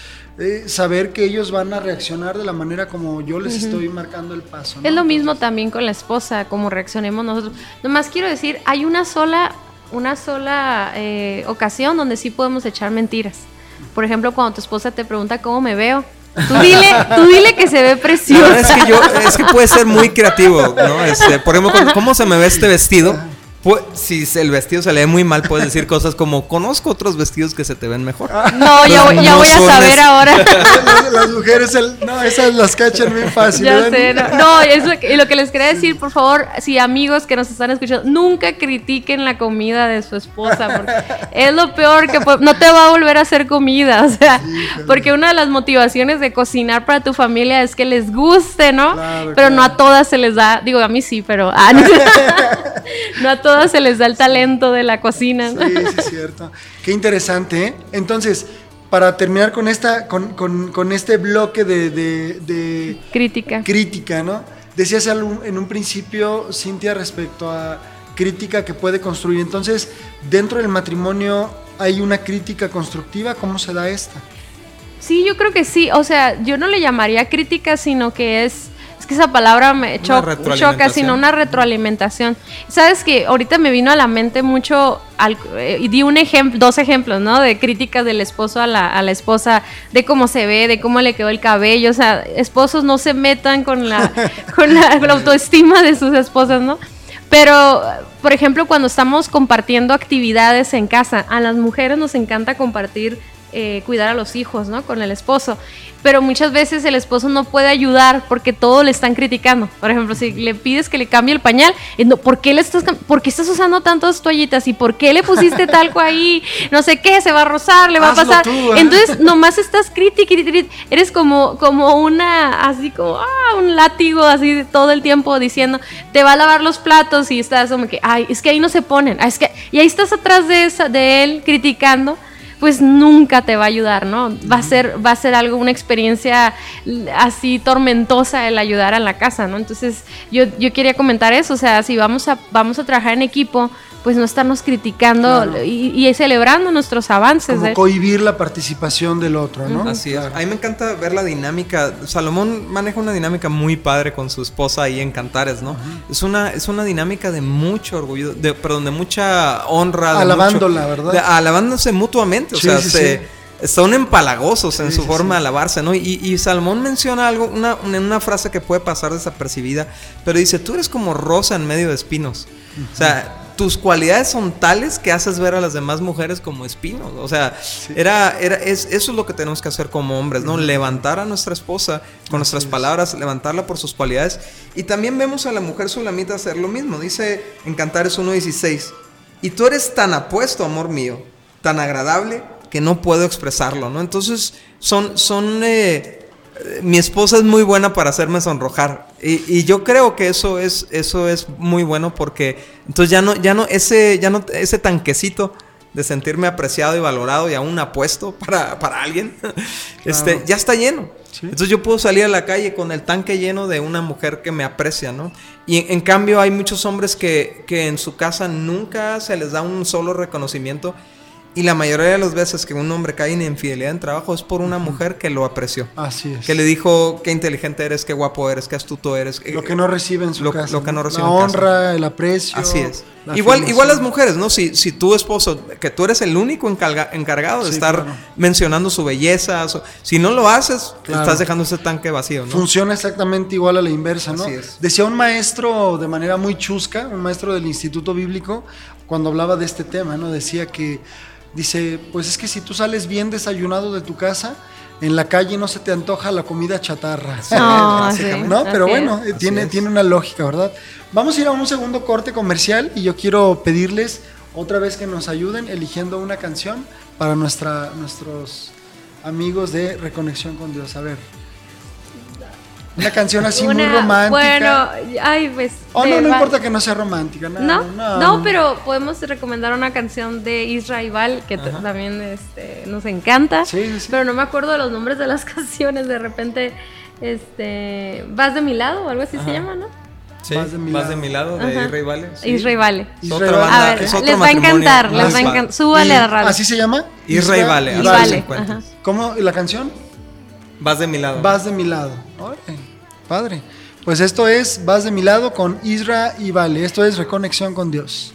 saber que ellos van a reaccionar de la manera como yo les estoy marcando el paso. Es lo mismo también con la esposa, como reaccionemos nosotros. Nomás quiero decir, hay una sola una sola eh, ocasión donde sí podemos echar mentiras. Por ejemplo, cuando tu esposa te pregunta cómo me veo. Tú dile, tú dile que se ve preciosa. es, que yo, es que puede ser muy creativo, ¿no? Este, por ejemplo, ¿cómo se me ve este vestido? Pues, si el vestido se le ve muy mal, puedes decir cosas como, conozco otros vestidos que se te ven mejor. No, ya, voy, ya voy a saber ahora. Las, mujeres, no, esas las cachan bien fácil. Ya sé, no, no es lo, que, lo que les quería decir, por favor, si amigos que nos están escuchando, nunca critiquen la comida de su esposa, porque es lo peor que no te va a volver a hacer comida, o sea, porque una de las motivaciones de cocinar para tu familia es que les guste, ¿no? pero no a todas se les da, digo, a mí sí, pero ah, no a todas todas se les da el talento de la cocina. Sí, sí, es cierto. Qué interesante, ¿eh? Entonces, para terminar con, esta, con, este bloque de, Crítica. Crítica, ¿no? Decías en un principio, Cintia, respecto a crítica que puede construir. Entonces, dentro del matrimonio hay una crítica constructiva. ¿Cómo se da esta? Sí, yo creo que sí. O sea, yo no le llamaría crítica, sino que es esa palabra me choca, sino una retroalimentación. Sabes que ahorita me vino a la mente mucho, eh, y di un ejemplo, dos ejemplos, ¿no? De críticas del esposo a la, a la esposa, de cómo se ve, de cómo le quedó el cabello. O sea, esposos no se metan con la, con la, autoestima de sus esposas, ¿no? Pero, por ejemplo, cuando estamos compartiendo actividades en casa, a las mujeres nos encanta compartir eh, cuidar a los hijos, ¿no? Con el esposo. Pero muchas veces el esposo no puede ayudar porque todo le están criticando. Por ejemplo, si le pides que le cambie el pañal, eh, ¿por qué le estás, por qué estás usando tantas toallitas? ¿Y por qué le pusiste talco ahí? No sé qué, se va a rozar, le va a pasar. ¿eh? Entonces, nomás estás crítica, eres como, como una, así como, ah, un látigo, así todo el tiempo diciendo, te va a lavar los platos y estás como que, ay, es que ahí no se ponen, ah, es que, y ahí estás atrás de, esa, de él criticando pues nunca te va a ayudar, ¿no? Va a ser, va a ser algo, una experiencia así tormentosa el ayudar a la casa, ¿no? Entonces, yo, yo quería comentar eso, o sea, si vamos a, vamos a trabajar en equipo, pues no estarnos criticando y, celebrando nuestros avances. Como cohibir la participación del otro, ¿no? Así es. A mí me encanta ver la dinámica. Salomón maneja una dinámica muy padre con su esposa ahí en Cantares, ¿no? es, una, es una dinámica de mucho orgullo, de, perdón, de mucha honra. Alabándola, ¿verdad? alabándose mutuamente, o sea, son empalagosos en su forma de alabarse, ¿no? Y, Salomón menciona algo, una, una, frase que puede pasar desapercibida, pero dice, tú eres como rosa en medio de espinos. O sea, tus cualidades son tales que haces ver a las demás mujeres como espinos. O sea, era, era, es, eso es lo que tenemos que hacer como hombres, ¿no? Levantar a nuestra esposa con nuestras palabras, levantarla por sus cualidades. Y también vemos a la mujer sulamita hacer lo mismo. Dice en Cantares 1.16, y tú eres tan apuesto, amor mío, tan agradable, que no puedo expresarlo, ¿no? Entonces, son, son eh, mi esposa es muy buena para hacerme sonrojar. Y, yo creo que eso es, eso es muy bueno porque entonces ya no, ya no, ese, ya no, ese tanquecito de sentirme apreciado y valorado y aún apuesto para, para alguien, este, ya está lleno. Entonces yo puedo salir a la calle con el tanque lleno de una mujer que me aprecia, ¿no? Y en, cambio hay muchos hombres que, que en su casa nunca se les da un solo reconocimiento y la mayoría de las veces que un hombre cae en infidelidad en trabajo es por una mujer que lo apreció. Así es. Que le dijo qué inteligente eres, qué guapo eres, qué astuto eres. Lo que no recibe en su lo, casa. Lo que no recibe la honra, el aprecio. Así es. Igual, igual las mujeres, ¿no? Si, si tu esposo, que tú eres el único encargado de estar mencionando su belleza, si no lo haces, estás dejando ese tanque vacío, ¿no? Funciona exactamente igual a la inversa, ¿no? Así es. Decía un maestro de manera muy chusca, un maestro del Instituto Bíblico, cuando hablaba de este tema, ¿no? Decía que Dice, pues es que si tú sales bien desayunado de tu casa, en la calle no se te antoja la comida chatarra. No, ¿No? Pero bueno, tiene, tiene una lógica, ¿verdad? Vamos a ir a un segundo corte comercial y yo quiero pedirles otra vez que nos ayuden eligiendo una canción para nuestra, nuestros amigos de Reconexión con Dios. A ver. Una canción así muy romántica. Bueno, ay, pues. Oh, no, no importa que no sea romántica. No, no, no, pero podemos recomendar una canción de Israel que también este, nos encanta. Sí, sí. Pero no me acuerdo de los nombres de las canciones. De repente, este. Vas de mi lado o algo así se llama, ¿no? Sí, Vas de mi lado, de, mi lado, de Israel Vale. Israel Vale. otra banda, a ver, les va a encantar, les va a encantar. Súbale a la radio. ¿Así se llama? Israel Vale. Vale. ¿Cómo? ¿La canción? Vas de mi lado. Vas de mi lado. Padre. Pues esto es Vas de mi lado con Isra y Vale. Esto es Reconexión con Dios.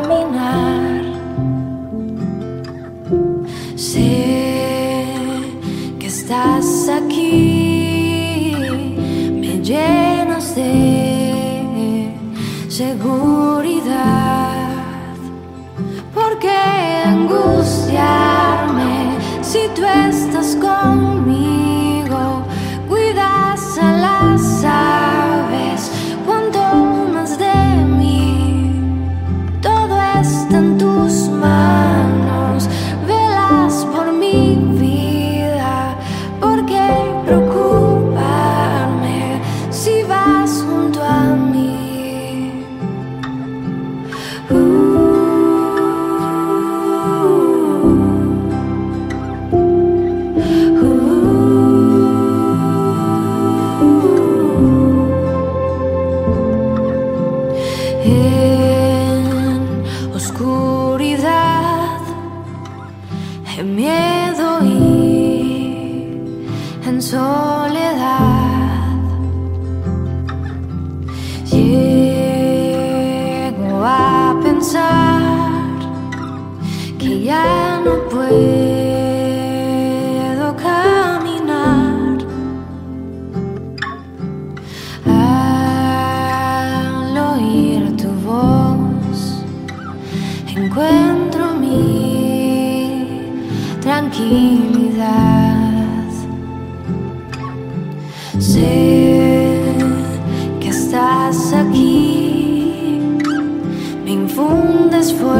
infundes fuerzas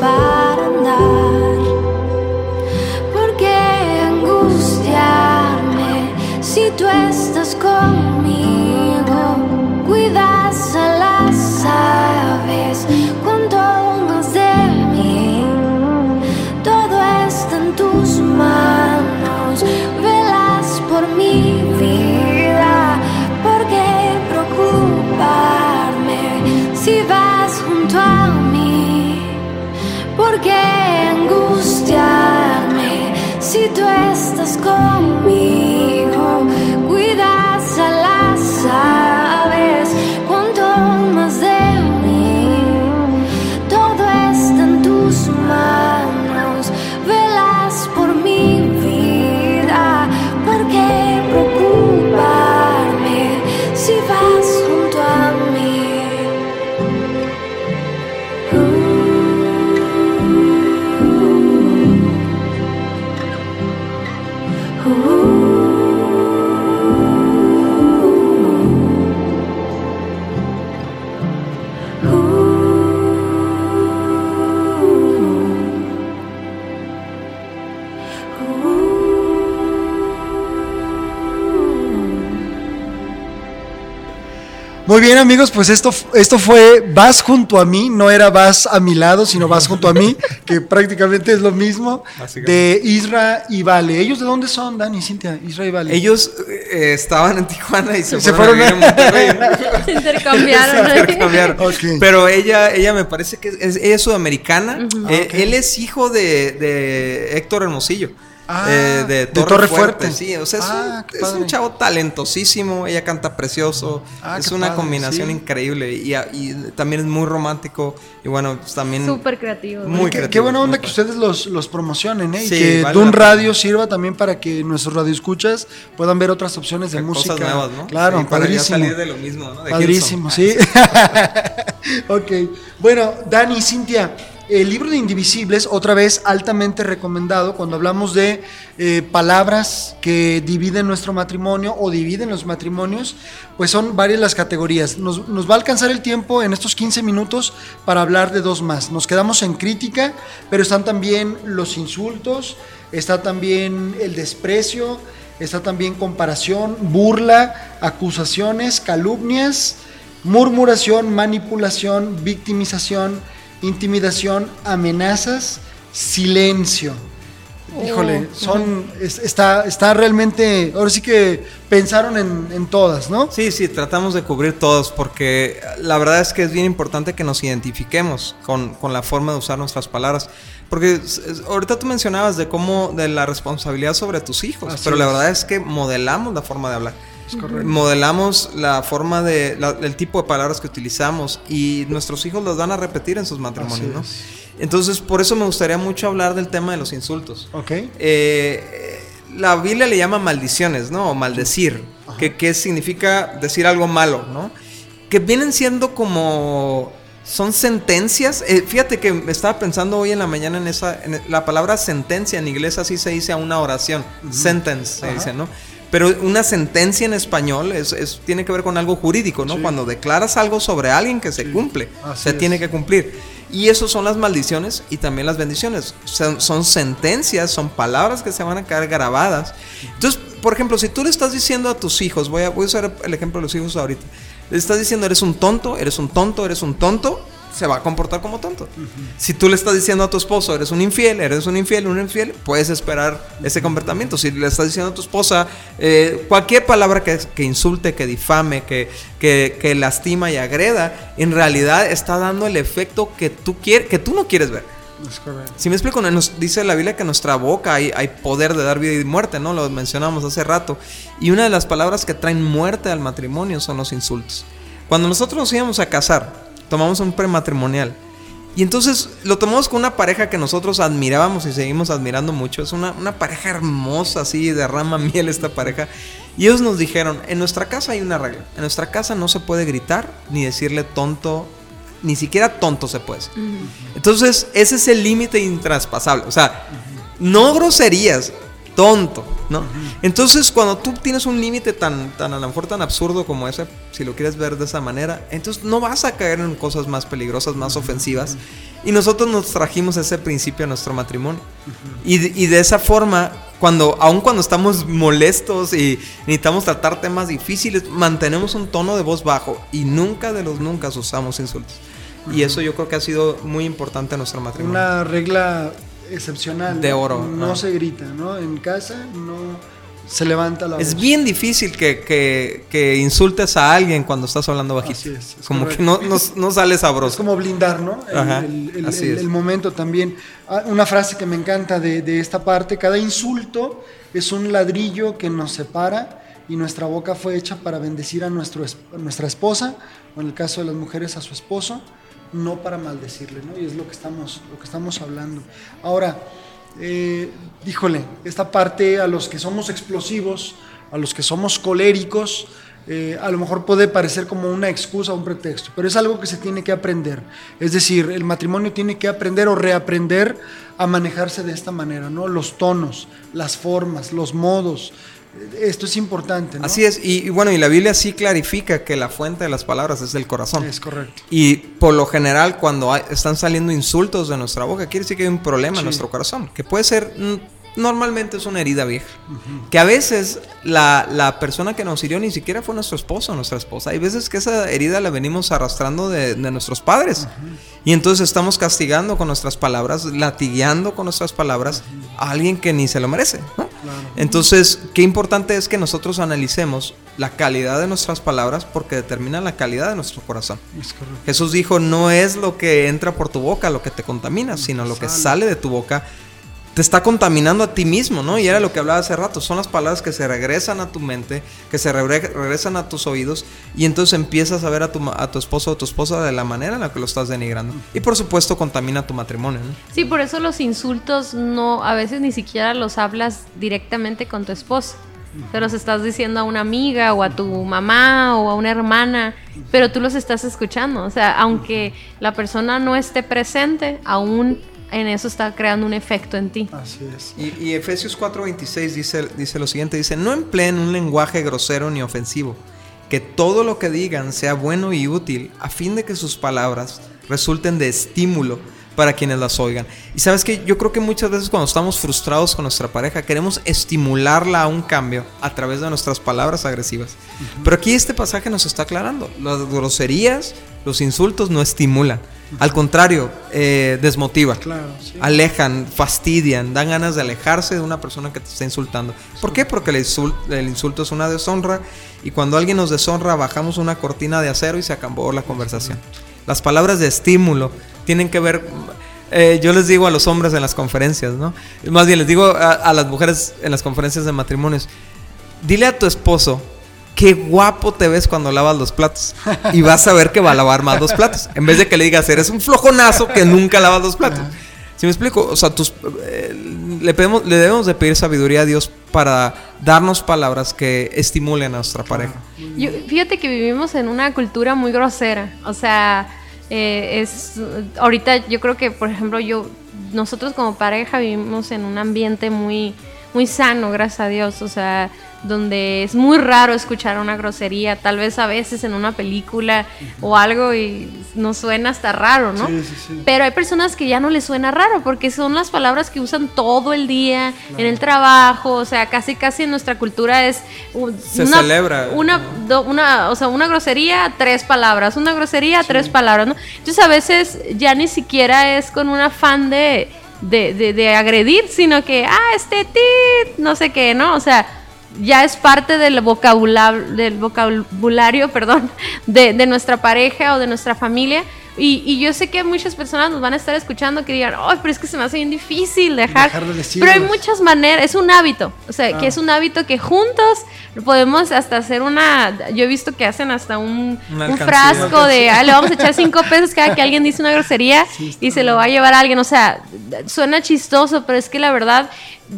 para andar. Muy bien amigos, pues esto, esto fue Vas junto a mí, no era Vas a mi lado, sino Vas junto a mí, que prácticamente es lo mismo, de Isra y Vale. ¿Ellos de dónde son, Dani, Cintia? Isra y Vale. Ellos eh, estaban en Tijuana y se, Se fueron, fueron a Monterrey. Se intercambiaron. Se intercambiaron. Ok. Pero ella, ella me parece que es, es- ella es sudamericana. Eh. Él es hijo de, de Héctor Hermosillo. Ah, eh, de de Torre, Fuerte. Fuerte. Sí, o sea, es, Ah, un, es chavo talentosísimo. Ella canta precioso. Ah, es una padre, combinación sí. increíble. Y, y también es muy romántico. Y bueno, pues también. Súper creativo. Muy qué, creativo, qué buena onda que padre. ustedes los, los promocionen, ¿eh? y que vale Dun. Radio sirva también para que nuestros radioescuchas puedan ver otras opciones de música. nuevas, ¿no? Claro, Sí, padrísimo. salir de lo mismo, ¿no? De Padrísimo, sí. ok. Bueno, Dani, Cintia, el libro de Indivisibles, otra vez altamente recomendado cuando hablamos de eh, palabras que dividen nuestro matrimonio o dividen los matrimonios, pues son varias las categorías. Nos, nos va a alcanzar el tiempo en estos 15 minutos para hablar de dos más. Nos quedamos en crítica, pero están también los insultos, está también el desprecio, está también comparación, burla, acusaciones, calumnias murmuración, manipulación, victimización, intimidación, amenazas, silencio. Híjole, Oh. son, es- está, está realmente, ahora sí que pensaron en, en todas, ¿no? Sí, sí, tratamos de cubrir todos porque la verdad es que es bien importante que nos identifiquemos con, con la forma de usar nuestras palabras. Porque ahorita tú mencionabas de cómo, de la responsabilidad sobre tus hijos, Así pero la verdad es que modelamos la forma de hablar. Es correcto. Modelamos la forma de, la- el tipo de palabras que utilizamos y nuestros hijos los van a repetir en sus matrimonios. Entonces, por eso me gustaría mucho hablar del tema de los insultos. Ok. Eh, la Biblia le llama maldiciones, ¿no? O maldecir, que, que significa decir algo malo, ¿no? Que vienen siendo como... Son sentencias. Eh, fíjate que me estaba pensando hoy en la mañana en esa... en la palabra sentencia en inglés así se dice a una oración. Sentence se dice, ¿no? Pero una sentencia en español es, es- tiene que ver con algo jurídico, ¿no? Sí. Cuando declaras algo sobre alguien que se cumple, Así se es. tiene que cumplir. Y eso son las maldiciones y también las bendiciones. Son, son sentencias, son palabras que se van a quedar grabadas. Entonces, por ejemplo, si tú le estás diciendo a tus hijos, voy a, voy a usar el ejemplo de los hijos ahorita, le estás diciendo, eres un tonto, eres un tonto, eres un tonto, se va a comportar como tonto. Si tú le estás diciendo a tu esposo, eres un infiel, eres un infiel, un infiel, puedes esperar ese comportamiento. Si le estás diciendo a tu esposa eh, cualquier palabra que, que, insulte, que difame, que, que, que, lastima y agreda, en realidad está dando el efecto que tú, quieres, que tú no quieres ver. Si me explico, nos dice la Biblia que en nuestra boca hay, hay, poder de dar vida y muerte, ¿no? Lo mencionamos hace rato. Y una de las palabras que traen muerte al matrimonio son los insultos. Cuando nosotros nos íbamos a casar, tomamos un prematrimonial. Y entonces lo tomamos con una pareja que nosotros admirábamos y seguimos admirando mucho. Es una, una pareja hermosa, así, derrama miel esta pareja. Y ellos nos dijeron, en nuestra casa hay una regla. En nuestra casa no se puede gritar ni decirle tonto ni siquiera tonto se puede. Entonces, ese es el límite intraspasable. O sea, no groserías, tonto, ¿no? Entonces, cuando tú tienes un límite tan, tan a lo mejor tan absurdo como ese, si lo quieres ver de esa manera, entonces no vas a caer en cosas más peligrosas, más ofensivas. Y nosotros nos trajimos ese principio a nuestro matrimonio. y, y, de esa forma, cuando, aun cuando estamos molestos y necesitamos tratar temas difíciles, mantenemos un tono de voz bajo y nunca de los nunca usamos insultos. Y eso yo creo que ha sido muy importante en nuestro matrimonio. Una regla excepcional. De oro. No, se grita, ¿no? En casa no se levanta la voz. Es bien difícil que, que, que, insultes a alguien cuando estás hablando bajito. Así es, es como correcto. que no, no, no, sale sabroso. Es como blindar, ¿no? El, Ajá, el, el, así es. el momento también. Ah, Una frase que me encanta de, de esta parte, cada insulto es un ladrillo que nos separa y nuestra boca fue hecha para bendecir a, nuestro, es- a nuestra esposa, o en el caso de las mujeres a su esposo, no para maldecirle, ¿no? Y es lo que estamos, lo que estamos hablando. Ahora, eh, híjole, esta parte a los que somos explosivos, a los que somos coléricos, eh, a lo mejor puede parecer como una excusa un pretexto, pero es algo que se tiene que aprender. Es decir, el matrimonio tiene que aprender o reaprender a manejarse de esta manera, ¿no? Los tonos, las formas, los modos. Esto es importante, ¿no? Así es, y, y bueno, y la Biblia sí clarifica que la fuente de las palabras es el corazón. Es correcto. Y por lo general, cuando hay- están saliendo insultos de nuestra boca, quiere decir que hay un problema Sí. en nuestro corazón, que puede ser, normalmente es una herida vieja. Que a veces la, la persona que nos hirió ni siquiera fue nuestro esposo o nuestra esposa. Hay veces que esa herida la venimos arrastrando de, de nuestros padres. Y entonces estamos castigando con nuestras palabras, latigueando con nuestras palabras a alguien que ni se lo merece. ¿no? Entonces, qué importante es que nosotros analicemos la calidad de nuestras palabras porque determina la calidad de nuestro corazón. Jesús dijo, no es lo que entra por tu boca lo que te contamina, sino lo que sale de tu boca te está contaminando a ti mismo, ¿no? Y era lo que hablaba hace rato, son las palabras que se regresan a tu mente, que se regre- regresan a tus oídos y entonces empiezas a ver a tu, a tu esposo o tu esposa de la manera en la que lo estás denigrando. Y por supuesto contamina tu matrimonio, ¿no? Sí, por eso los insultos no, a veces ni siquiera los hablas directamente con tu esposo. Se los estás diciendo a una amiga o a tu mamá o a una hermana, pero tú los estás escuchando. O sea, aunque la persona no esté presente, aún en eso está creando un efecto en ti. Así es. Y, y Efesios 4:26 dice, dice lo siguiente, dice, no empleen un lenguaje grosero ni ofensivo, que todo lo que digan sea bueno y útil, a fin de que sus palabras resulten de estímulo para quienes las oigan. Y sabes que yo creo que muchas veces cuando estamos frustrados con nuestra pareja, queremos estimularla a un cambio a través de nuestras palabras agresivas. Pero aquí este pasaje nos está aclarando, las groserías, los insultos no estimulan. Al contrario, eh, desmotiva Claro, sí. alejan, fastidian, dan ganas de alejarse de una persona que te está insultando. ¿Por qué? Porque el insulto es una deshonra y cuando alguien nos deshonra bajamos una cortina de acero y se acabó la conversación. Las palabras de estímulo tienen que ver... eh, yo les digo a los hombres en las conferencias, ¿no? Más bien les digo a, a las mujeres en las conferencias de matrimonios, dile a tu esposo qué guapo te ves cuando lavas los platos. Y vas a ver que va a lavar más los platos. En vez de que le digas, eres un flojonazo que nunca lavas los platos. ¿Sí me explico? O sea, tus, eh, le, pedimos- le debemos de pedir sabiduría a Dios para darnos palabras que estimulen a nuestra pareja. Yo- fíjate que vivimos en una cultura muy grosera. O sea, eh, es ahorita yo creo que, por ejemplo, yo nosotros como pareja vivimos en un ambiente muy muy sano, gracias a Dios. O sea, donde es muy raro escuchar una grosería, tal vez a veces en una película o algo y nos suena hasta raro, ¿no? Sí, sí, sí. Pero hay personas que ya no les suena raro porque son las palabras que usan todo el día en el trabajo, o sea, casi casi en nuestra cultura es un- Se celebra. una, do- una, o sea, una grosería, tres palabras, una grosería, tres palabras, ¿no? Entonces a veces ya ni siquiera es con un afán de, de, de- de agredir, sino que, ah, este tit, no sé qué, ¿no? O sea, ya es parte del vocabulario, del vocabulario, perdón, de, de nuestra pareja o de nuestra familia. Y, y yo sé que muchas personas nos van a estar escuchando que digan, ay, pero es que se me hace bien difícil dejar. Dejar de pero hay muchas maneras, es un hábito, o sea, Ah. que es un hábito que juntos podemos hasta hacer una, yo he visto que hacen hasta un, frasco de, ah, le vamos a echar cinco pesos cada que alguien dice una grosería y se lo va a llevar a alguien, o sea, suena chistoso, pero es que la verdad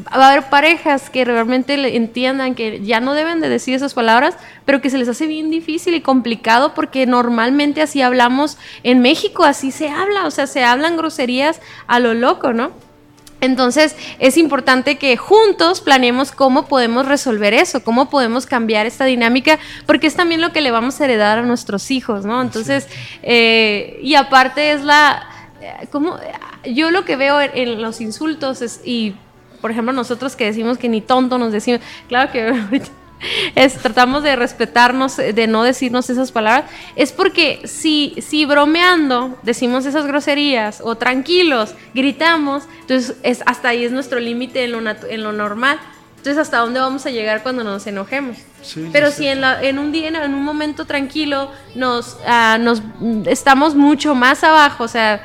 va a haber parejas que realmente le entiendan que ya no deben de decir esas palabras, pero que se les hace bien difícil y complicado porque normalmente así hablamos en México, así se habla, o sea, se hablan groserías a lo loco, ¿no? Entonces es importante que juntos planeemos cómo podemos resolver eso, cómo podemos cambiar esta dinámica, porque es también lo que le vamos a heredar a nuestros hijos, ¿no? Entonces, eh, y aparte es la, eh, ¿cómo? Yo lo que veo en, en los insultos es, y por ejemplo nosotros que decimos que ni tonto nos decimos, claro que es, tratamos de respetarnos, de no decirnos esas palabras, es porque si, si bromeando decimos esas groserías o tranquilos gritamos, entonces es, hasta ahí es nuestro límite en, lo en lo normal. Entonces, ¿hasta dónde vamos a llegar cuando nos enojemos? Sí, Pero si en, la- en un día, en un momento tranquilo, nos, ah, nos estamos mucho más abajo, o sea,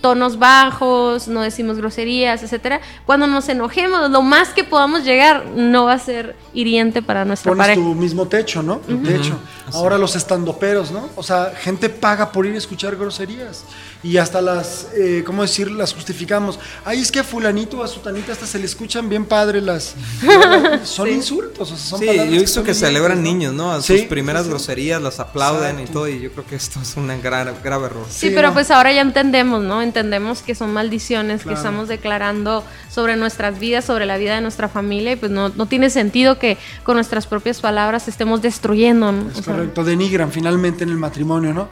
tonos bajos, no decimos groserías, etcétera. Cuando nos enojemos, lo más que podamos llegar no va a ser hiriente para nuestra Pones pareja. tu mismo techo, ¿no? Tu techo. Ahora los estandoperos, ¿no? O sea, gente paga por ir a escuchar groserías. Y hasta las, eh, ¿cómo decir? Las justificamos. Ay, es que a fulanito o a sutanita hasta se le escuchan bien padre las... son insultos, o sea, son Sí, palabras yo he visto que celebran niños, ¿no? A Sí, sus primeras sí, sí. groserías, las aplauden y todo, y yo creo que esto es un gran, grave error. Sí, Sí, pero no. pues ahora ya entendemos, ¿no? Entendemos que son maldiciones Claro. que estamos declarando sobre nuestras vidas, sobre la vida de nuestra familia, y pues no, no tiene sentido que con nuestras propias palabras estemos destruyendo, ¿no? Es O sea, correcto, denigran finalmente en el matrimonio, ¿no?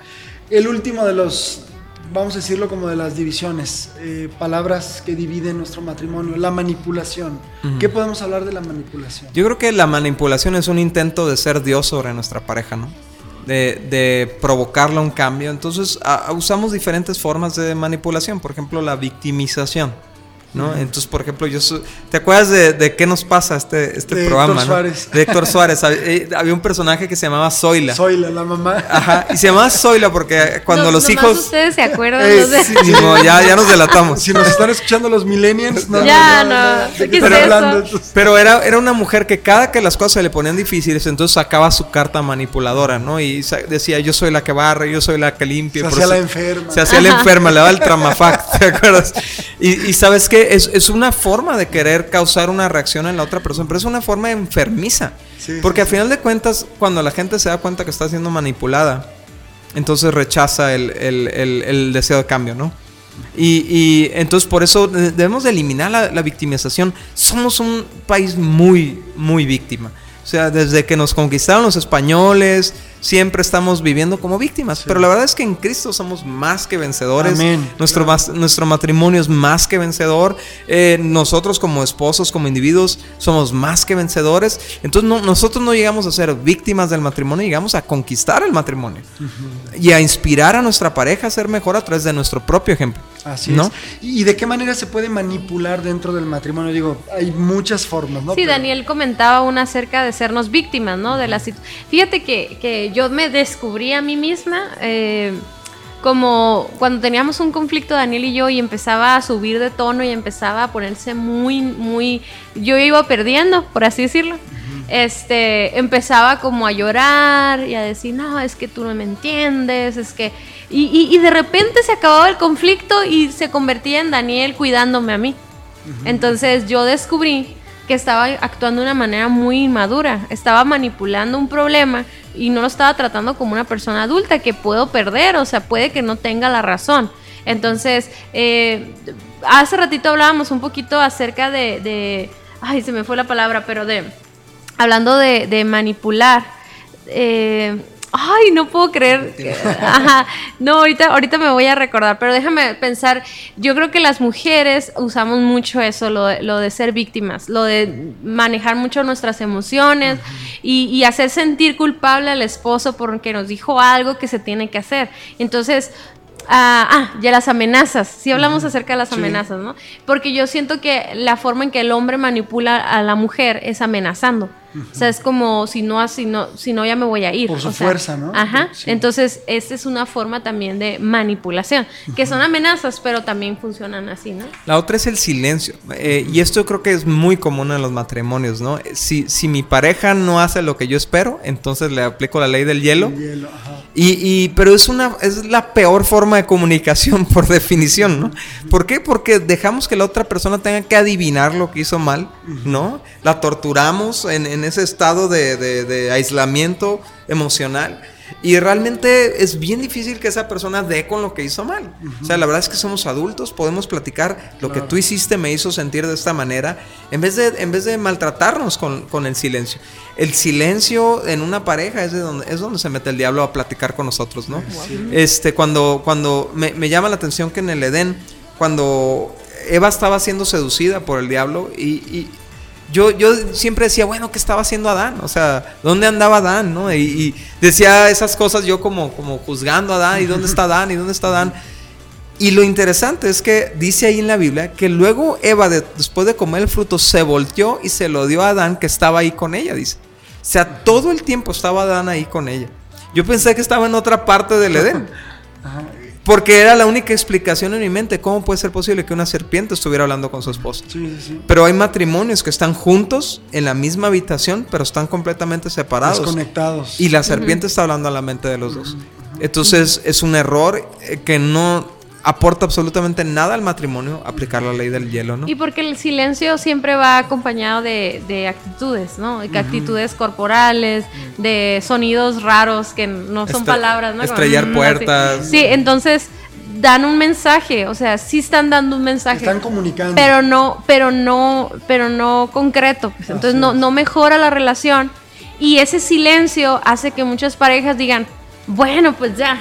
El último de los, vamos a decirlo como de las divisiones, eh, palabras que dividen nuestro matrimonio, la manipulación. ¿Qué podemos hablar de la manipulación? Yo creo que la manipulación es un intento de ser Dios sobre nuestra pareja, ¿no? De, de provocarle un cambio. Entonces, a- usamos diferentes formas de manipulación. Por ejemplo, la victimización, ¿no? Entonces, por ejemplo, yo ¿Te acuerdas de, de qué nos pasa este, este De programa, Héctor no? Suárez. De Héctor Suárez. Eh, Había un personaje que se llamaba Zoila. Soy la, mamá. Ajá, y se llamaba Zoila porque cuando no- los hijos... ustedes se acuerdan, Eh, no sí, ya, ya nos delatamos. Si nos están escuchando los millennials, no, Ya, no. Entonces, Pero era, era una mujer que cada que las cosas se le ponían difíciles, entonces sacaba su carta manipuladora, ¿no? Y decía, yo soy la que barre, yo soy la que limpia. Se hacía la enferma. Se hacía la enferma, le daba el tramafac, ¿te acuerdas? Y, y sabes qué, es, es una forma de querer causar una reacción en la otra persona, pero es una forma enfermiza. Sí, Porque sí, al final de cuentas, cuando la gente se da cuenta que está siendo manipulada, entonces rechaza el, el- el- el deseo de cambio, ¿no? Y, y entonces por eso de- debemos de eliminar la, la victimización. Somos un país muy, muy víctima. O sea, desde que nos conquistaron los españoles, siempre estamos viviendo como víctimas. Pero la verdad es que en Cristo somos más que vencedores. Amén. Nuestro, Claro. mas- nuestro matrimonio es más que vencedor. Eh, nosotros como esposos, como individuos, somos más que vencedores. Entonces no- nosotros no llegamos a ser víctimas del matrimonio, llegamos a conquistar el matrimonio. Y a inspirar a nuestra pareja a ser mejor a través de nuestro propio ejemplo. Así ¿no? es. ¿Y de qué manera se puede manipular dentro del matrimonio? Digo, hay muchas formas, ¿no? Sí, Pero- Daniel comentaba una acerca de sernos víctimas, ¿no? De la Fíjate que, que yo me descubrí a mí misma eh, como cuando teníamos un conflicto Daniel y yo y empezaba a subir de tono y empezaba a ponerse muy, muy... Yo iba perdiendo, por así decirlo. Este, empezaba como a llorar y a decir, no, es que tú no me entiendes, es que... Y, y- y de repente se acababa el conflicto y se convertía en Daniel cuidándome a mí. Entonces yo descubrí que estaba actuando de una manera muy inmadura, estaba manipulando un problema y no lo estaba tratando como una persona adulta que puedo perder, o sea, puede que no tenga la razón. Entonces, eh, hace ratito hablábamos un poquito acerca de, de- ay, se me fue la palabra, pero de hablando de, de manipular, eh, Ay, no puedo creer. Ajá. No, ahorita, ahorita me voy a recordar, pero déjame pensar. Yo creo que las mujeres usamos mucho eso, lo de, lo de ser víctimas, lo de manejar mucho nuestras emociones y, y, hacer sentir culpable al esposo porque nos dijo algo que se tiene que hacer. Entonces, Ah, ah, ya las amenazas. Sí hablamos acerca de las amenazas, ¿no? Porque yo siento que la forma en que el hombre manipula a la mujer es amenazando. O sea, es como si no, si no, si no ya me voy a ir. Por su fuerza, ¿no? Ajá. Entonces, esta es una forma también de manipulación, que son amenazas, pero también funcionan así, ¿no? La otra es el silencio. Eh, y esto creo que es muy común en los matrimonios, ¿no? Si, si mi pareja no hace lo que yo espero, entonces le aplico la ley del hielo. El hielo ajá. Y, y, pero es una es la peor forma de comunicación por definición, ¿no? ¿Por qué? Porque dejamos que la otra persona tenga que adivinar lo que hizo mal, ¿no? La torturamos en, en ese estado de, de, de, aislamiento emocional. Y realmente es bien difícil que esa persona dé con lo que hizo mal. O sea, la verdad es que somos adultos, podemos platicar lo claro. que tú hiciste me hizo sentir de esta manera, en vez de, en vez de maltratarnos con, con el silencio. El silencio en una pareja es, de donde, es donde se mete el diablo a platicar con nosotros, ¿no? Sí. Este, cuando cuando me, me llama la atención que en el Edén, cuando Eva estaba siendo seducida por el diablo y, y yo, yo siempre decía, bueno, ¿qué estaba haciendo Adán? O sea, ¿dónde andaba Adán? ¿no? Y, decía esas cosas yo como, como juzgando a Adán, ¿y dónde está Adán? ¿Y dónde está Adán? Y lo interesante es que dice ahí en la Biblia que luego Eva, de, después de comer el fruto, se volteó y se lo dio a Adán que estaba ahí con ella, dice. O sea, todo el tiempo estaba Adán ahí con ella. Yo pensé que estaba en otra parte del Edén. Porque era la única explicación en mi mente. ¿Cómo puede ser posible que una serpiente estuviera hablando con su esposa? Sí, sí. Pero hay matrimonios que están juntos en la misma habitación, pero están completamente separados. Desconectados. Y la serpiente uh -huh. está hablando a la mente de los dos. Entonces es un error que no aporta absolutamente nada al matrimonio aplicar la ley del hielo, ¿no? Y porque el silencio siempre va acompañado de, de actitudes, ¿no? De actitudes uh -huh. corporales, de sonidos raros que no son Estre palabras, ¿no? Estrellar Como, puertas. Así. Sí, entonces dan un mensaje, o sea, sí están dando un mensaje. Están comunicando. Pero no, pero no, pero no concreto. Pues. Entonces no, no mejora la relación. Y ese silencio hace que muchas parejas digan, bueno, pues ya,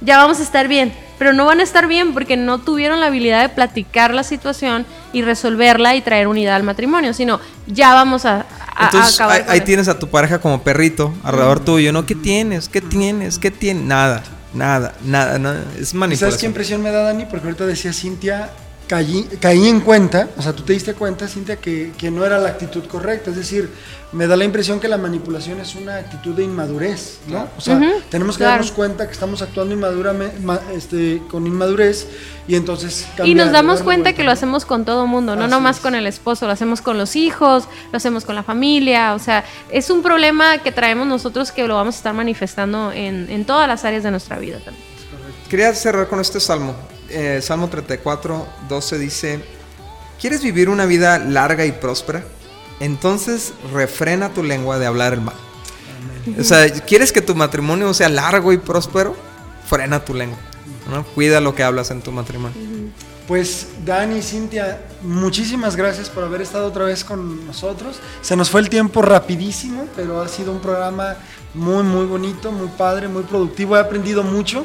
ya vamos a estar bien pero no van a estar bien porque no tuvieron la habilidad de platicar la situación y resolverla y traer unidad al matrimonio, sino ya vamos a, a Entonces, a ahí, ahí tienes a tu pareja como perrito alrededor mm. tuyo, ¿no? ¿Qué tienes? ¿Qué tienes? ¿Qué tienes? Nada, nada, nada, nada. es manipulación. ¿Sabes qué impresión me da, Dani? Porque ahorita decía Cintia, caí, caí en cuenta, o sea, tú te diste cuenta, Cintia, que, que no era la actitud correcta, es decir, me da la impresión que la manipulación es una actitud de inmadurez, ¿no? O sea, uh -huh, tenemos que claro. darnos cuenta que estamos actuando inmadura, este, con inmadurez y entonces... Y nos damos cuenta que lo hacemos con todo mundo, no Así nomás es. con el esposo, lo hacemos con los hijos, lo hacemos con la familia, o sea, es un problema que traemos nosotros que lo vamos a estar manifestando en, en todas las áreas de nuestra vida también. Quería cerrar con este salmo. Eh, salmo 34, 12 dice, ¿quieres vivir una vida larga y próspera? entonces refrena tu lengua de hablar el mal. Amén. O sea, ¿quieres que tu matrimonio sea largo y próspero? Frena tu lengua. ¿no? Cuida lo que hablas en tu matrimonio. Pues Dani, Cintia, muchísimas gracias por haber estado otra vez con nosotros. Se nos fue el tiempo rapidísimo, pero ha sido un programa muy, muy bonito, muy padre, muy productivo. He aprendido mucho.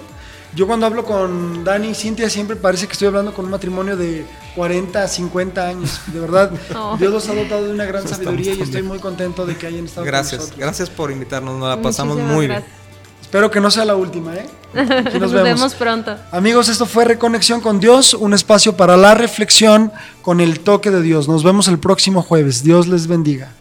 Yo cuando hablo con Dani y Cintia siempre parece que estoy hablando con un matrimonio de 40, 50 años. De verdad, oh. Dios los ha dotado de una gran Eso sabiduría y estoy muy contento de que hayan estado gracias, con nosotros. Gracias por invitarnos, nos la pasamos Muchísimas muy gracias. bien. Espero que no sea la última, ¿eh? Aquí nos, nos vemos. vemos pronto. Amigos, esto fue Reconexión con Dios, un espacio para la reflexión con el toque de Dios. Nos vemos el próximo jueves. Dios les bendiga.